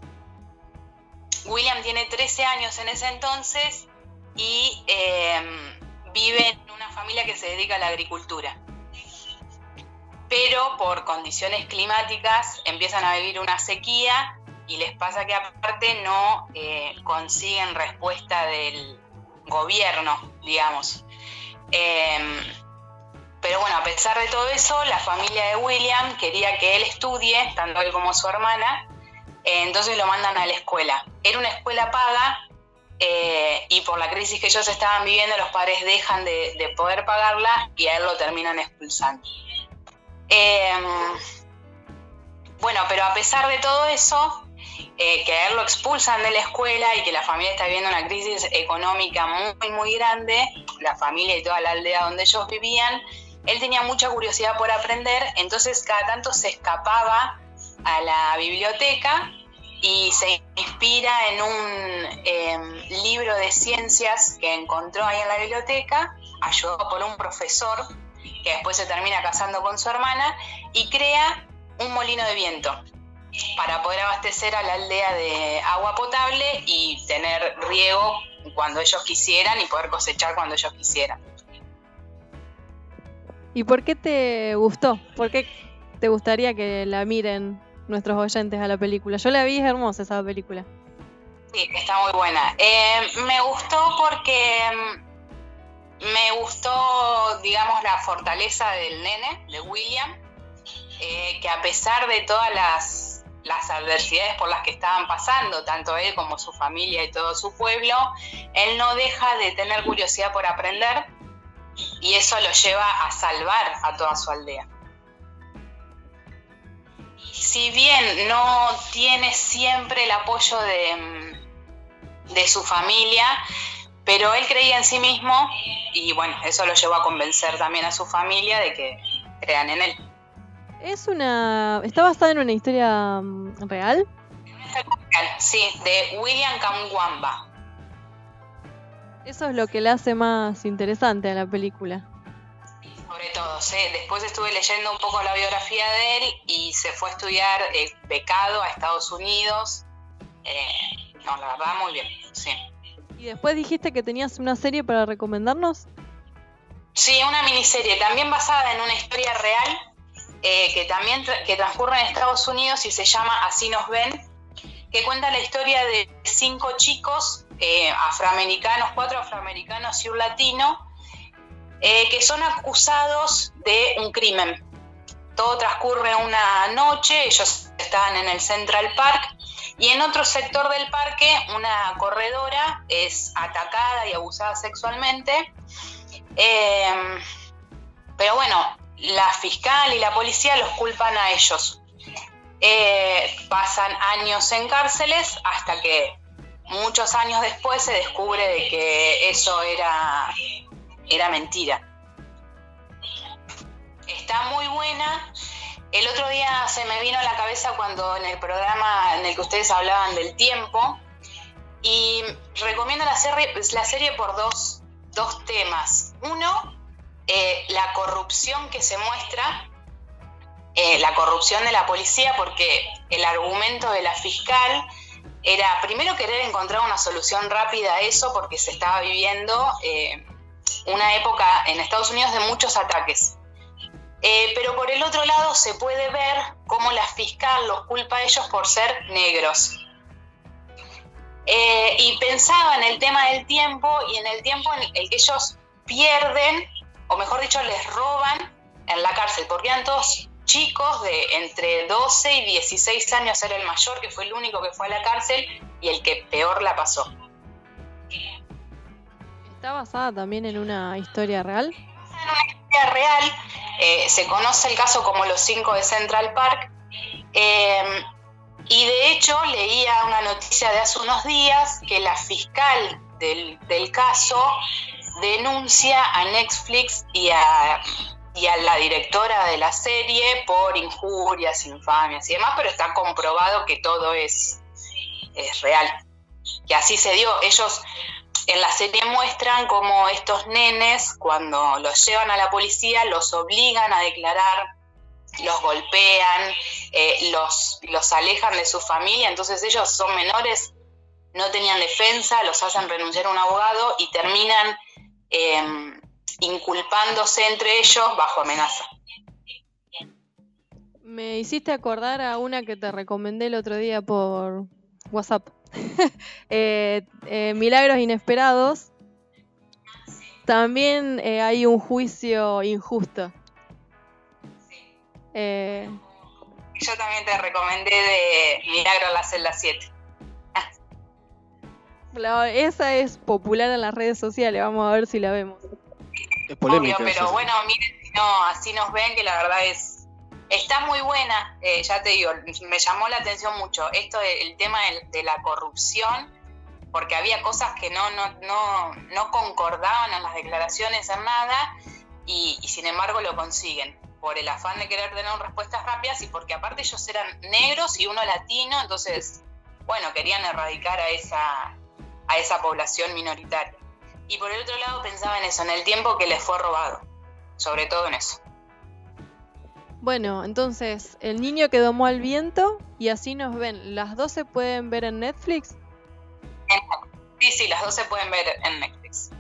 William tiene 13 años en ese entonces y em, vive en una familia que se dedica a la agricultura. Pero por condiciones climáticas empiezan a vivir una sequía y les pasa que aparte no eh, consiguen respuesta del gobierno, digamos. Em, pero bueno, a pesar de todo eso, la familia de William quería que él estudie, tanto él como su hermana, eh, entonces lo mandan a la escuela. Era una escuela paga eh, y por la crisis que ellos estaban viviendo, los padres dejan de, poder pagarla y a él lo terminan expulsando. Em, bueno, pero a pesar de todo eso, eh, que a él lo expulsan de la escuela y que la familia está viviendo una crisis económica muy, muy grande, la familia y toda la aldea donde ellos vivían, él tenía mucha curiosidad por aprender, entonces cada tanto se escapaba a la biblioteca y se inspira en un em, libro de ciencias que encontró ahí en la biblioteca, ayudado por un profesor que después se termina casando con su hermana y crea un molino de viento para poder abastecer a la aldea de agua potable y tener riego cuando ellos quisieran y poder cosechar cuando ellos quisieran. ¿Y por qué te gustó? ¿Por qué te gustaría que la miren nuestros oyentes a la película? Yo la vi, es hermosa esa película. Sí, está muy buena. Eh, me gustó porque mm, me gustó, digamos, la fortaleza del nene, de William, eh, que a pesar de todas las adversidades por las que estaban pasando, tanto él como su familia y todo su pueblo, él no deja de tener curiosidad por aprender y eso lo lleva a salvar a toda su aldea. si bien no tiene siempre el apoyo de, de su familia, pero él creía en sí mismo y bueno, eso lo llevó a convencer también a su familia de que crean en él. Es una. ¿Está basada en una historia mm, real? Sí, de William Kamwamba. Eso es lo que le hace más interesante a la película. Sobre todo, sí. después estuve leyendo un poco la biografía de él y se fue a estudiar eh, becado a Estados Unidos. Eh, no, la verdad, muy bien, sí. ¿Y después dijiste que tenías una serie para recomendarnos? Sí, una miniserie, también basada en una historia real eh, que también que transcurre en Estados Unidos y se llama Así nos ven, que cuenta la historia de cinco chicos eh, afroamericanos, cuatro afroamericanos y un latino, eh, que son acusados de un crimen. Todo transcurre una noche, ellos estaban en el Central Park y en otro sector del parque una corredora es atacada y abusada sexualmente. pero bueno, la fiscal y la policía los culpan a ellos. Eh, pasan años en cárceles hasta que muchos años después se descubre de que eso era, era mentira. Está muy buena. El otro día se me vino a la cabeza cuando en el programa en el que ustedes hablaban del tiempo y recomiendo la serie, la serie por dos, dos temas. Uno, eh, la corrupción que se muestra, eh, la corrupción de la policía, porque el argumento de la fiscal era primero querer encontrar una solución rápida a eso, porque se estaba viviendo eh, una época en Estados Unidos de muchos ataques. Eh, pero por el otro lado se puede ver cómo la fiscal los culpa a ellos por ser negros. Eh, y pensaba en el tema del tiempo y en el tiempo en el que ellos pierden, o mejor dicho, les roban en la cárcel, porque eran todos chicos de entre 12 y 16 años, era el mayor, que fue el único que fue a la cárcel y el que peor la pasó. ¿Está basada también en una historia real? En una real, eh, se conoce el caso como los cinco de Central Park. Eh, y de hecho leía una noticia de hace unos días que la fiscal del, caso denuncia a Netflix y a, y a la directora de la serie por injurias, infamias y demás, pero está comprobado que todo es, es real. Que así se dio. Ellos en la serie muestran cómo estos nenes, cuando los llevan a la policía, los obligan a declarar los golpean, eh, los, los alejan de su familia, entonces ellos son menores, no tenían defensa, los hacen renunciar a un abogado y terminan em, inculpándose entre ellos bajo amenaza. Me hiciste acordar a una que te recomendé el otro día por WhatsApp. Eh, eh, Milagros Inesperados. También hay un juicio injusto. Eh, Yo también te recomendé de Milagro a la celda 7. esa es popular en las redes sociales, vamos a ver si la vemos. Es polémica. pero bueno, miren, no, así nos ven que la verdad es está muy buena, eh, ya te digo, me llamó la atención mucho esto del tema de, la corrupción, porque había cosas que no, no, no, no concordaban en las declaraciones en nada y, y, sin embargo lo consiguen por el afán de querer tener respuestas rápidas y porque aparte ellos eran negros y uno latino, entonces, bueno, querían erradicar a esa, a esa población minoritaria. Y por el otro lado pensaba en eso, en el tiempo que les fue robado, sobre todo en eso. Bueno, entonces, el niño que domó al viento y así nos ven. ¿Las dos se pueden ver en Netflix? Sí, sí, las dos se pueden ver en Netflix.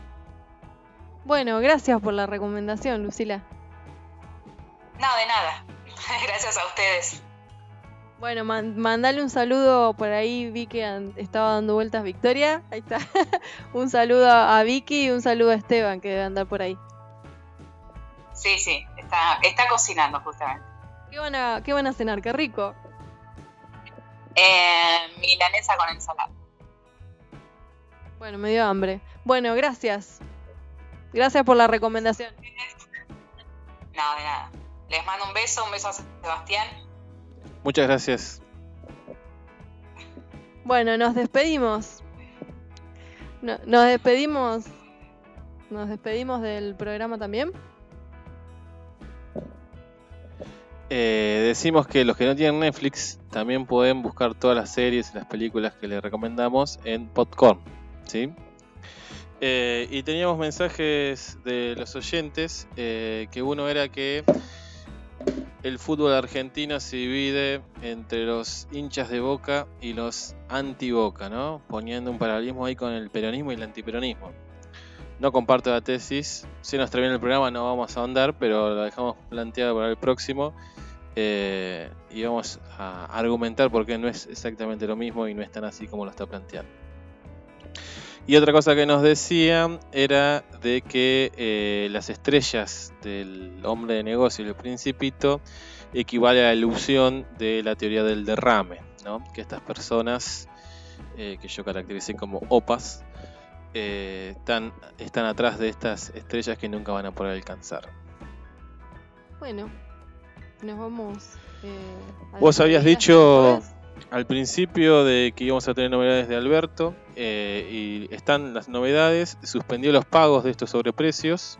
Bueno, gracias por la recomendación, Lucila. No, de nada. Gracias a ustedes. Bueno, mandale un saludo por ahí, vi que estaba dando vueltas Victoria. Ahí está. un saludo a Vicky y un saludo a Esteban que debe andar por ahí. Sí, sí, está, está cocinando justamente. ¿Qué van, a, ¿Qué van a cenar? Qué rico. Eh, milanesa con ensalada. Bueno, me dio hambre. Bueno, gracias. Gracias por la recomendación. No, de nada. Les mando un beso, un beso a Sebastián. Muchas gracias. Bueno, nos despedimos. nos despedimos. Nos despedimos del programa también. Eh, decimos que los que no tienen Netflix también pueden buscar todas las series y las películas que les recomendamos en Popcorn. ¿sí? Eh, y teníamos mensajes de los oyentes, eh, que uno era que el fútbol argentino se divide entre los hinchas de Boca y los anti-Boca, ¿no? Poniendo un paralelismo ahí con el peronismo y el antiperonismo. No comparto la tesis, si nos termina el programa no vamos a ahondar, pero la dejamos planteada para el próximo eh, y vamos a argumentar por qué no es exactamente lo mismo y no es tan así como lo está planteando. Y otra cosa que nos decía era de que eh, las estrellas del hombre de negocio y el principito equivale a la ilusión de la teoría del derrame, ¿no? que estas personas eh, que yo caractericé como opas eh, están, están atrás de estas estrellas que nunca van a poder alcanzar. Bueno, nos vamos. Vos habías dicho al principio de que íbamos a tener novedades de Alberto eh, y están las novedades, suspendió los pagos de estos sobreprecios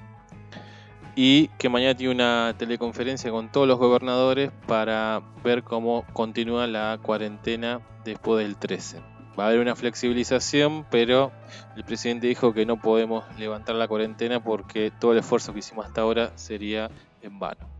y que mañana tiene una teleconferencia con todos los gobernadores para ver cómo continúa la cuarentena después del 13. Va a haber una flexibilización, pero el presidente dijo que no podemos levantar la cuarentena porque todo el esfuerzo que hicimos hasta ahora sería en vano.